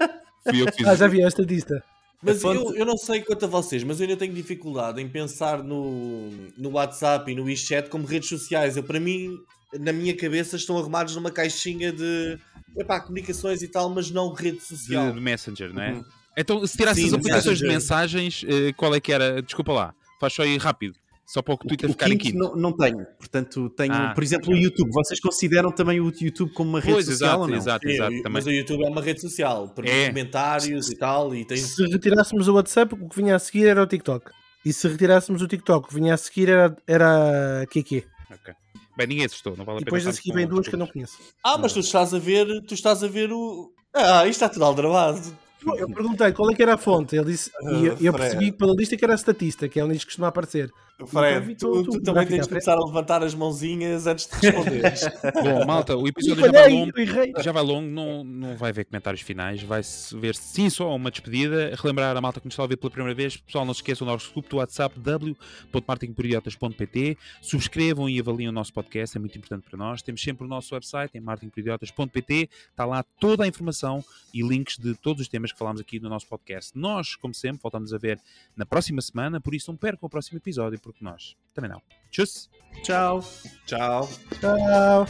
Fui eu que fiz. Ah, já vi esta lista. Mas A fonte- eu, eu não sei quanto a vocês, mas eu ainda tenho dificuldade em pensar no, no WhatsApp e no WeChat como redes sociais. Eu, para mim, na minha cabeça, estão arrumados numa caixinha de epá, comunicações e tal, mas não rede de, social. de Messenger, não é? Uhum. Então, se tirasses Sim, as aplicações de mensagens, eh, qual é que era? Desculpa lá, faz só aí rápido, só para o Twitter O ficar em quinto quinto. não, não tenho. Portanto, tenho, Ah, por exemplo, o YouTube. Vocês consideram também o YouTube como uma rede Pois, social exato, ou não? exato, exato. mas o YouTube é uma rede social, permite É. comentários e tal, e tem Se retirássemos o WhatsApp, o que vinha a seguir era o TikTok. E se retirássemos o TikTok, o que vinha a seguir era, era QQ. Ok. Bem, ninguém assustou, não vale a pena. depois a seguir vem duas que eu não conheço. Ah, mas tu estás a ver, tu estás a ver o. Ah, isto está tudo aldrabado. Eu perguntei qual é que era a fonte. Ele disse, e eu, eu percebi pela lista que era a Statista, que é onde isto costuma aparecer. Fred, tu, tu- tu também vai tens de começar a levantar as mãozinhas antes de responderes. Bom, malta, o episódio já vai longo. Já vai longo, não, não vai haver comentários finais, vai-se ver sim só uma despedida. Relembrar a malta que nos está a ver pela primeira vez, pessoal, não se esqueçam do nosso grupo do WhatsApp w.martinporidiotas.pt Subscrevam e avaliem o nosso podcast, é muito importante para nós. Temos sempre o nosso website em martinporidiotas.pt está lá toda a informação e links de todos os temas que falámos aqui no nosso podcast. Nós, como sempre, voltamos a ver na próxima semana, por isso não percam o próximo episódio, nós também não. Tchuss! Tchau. Tchau. Tchau.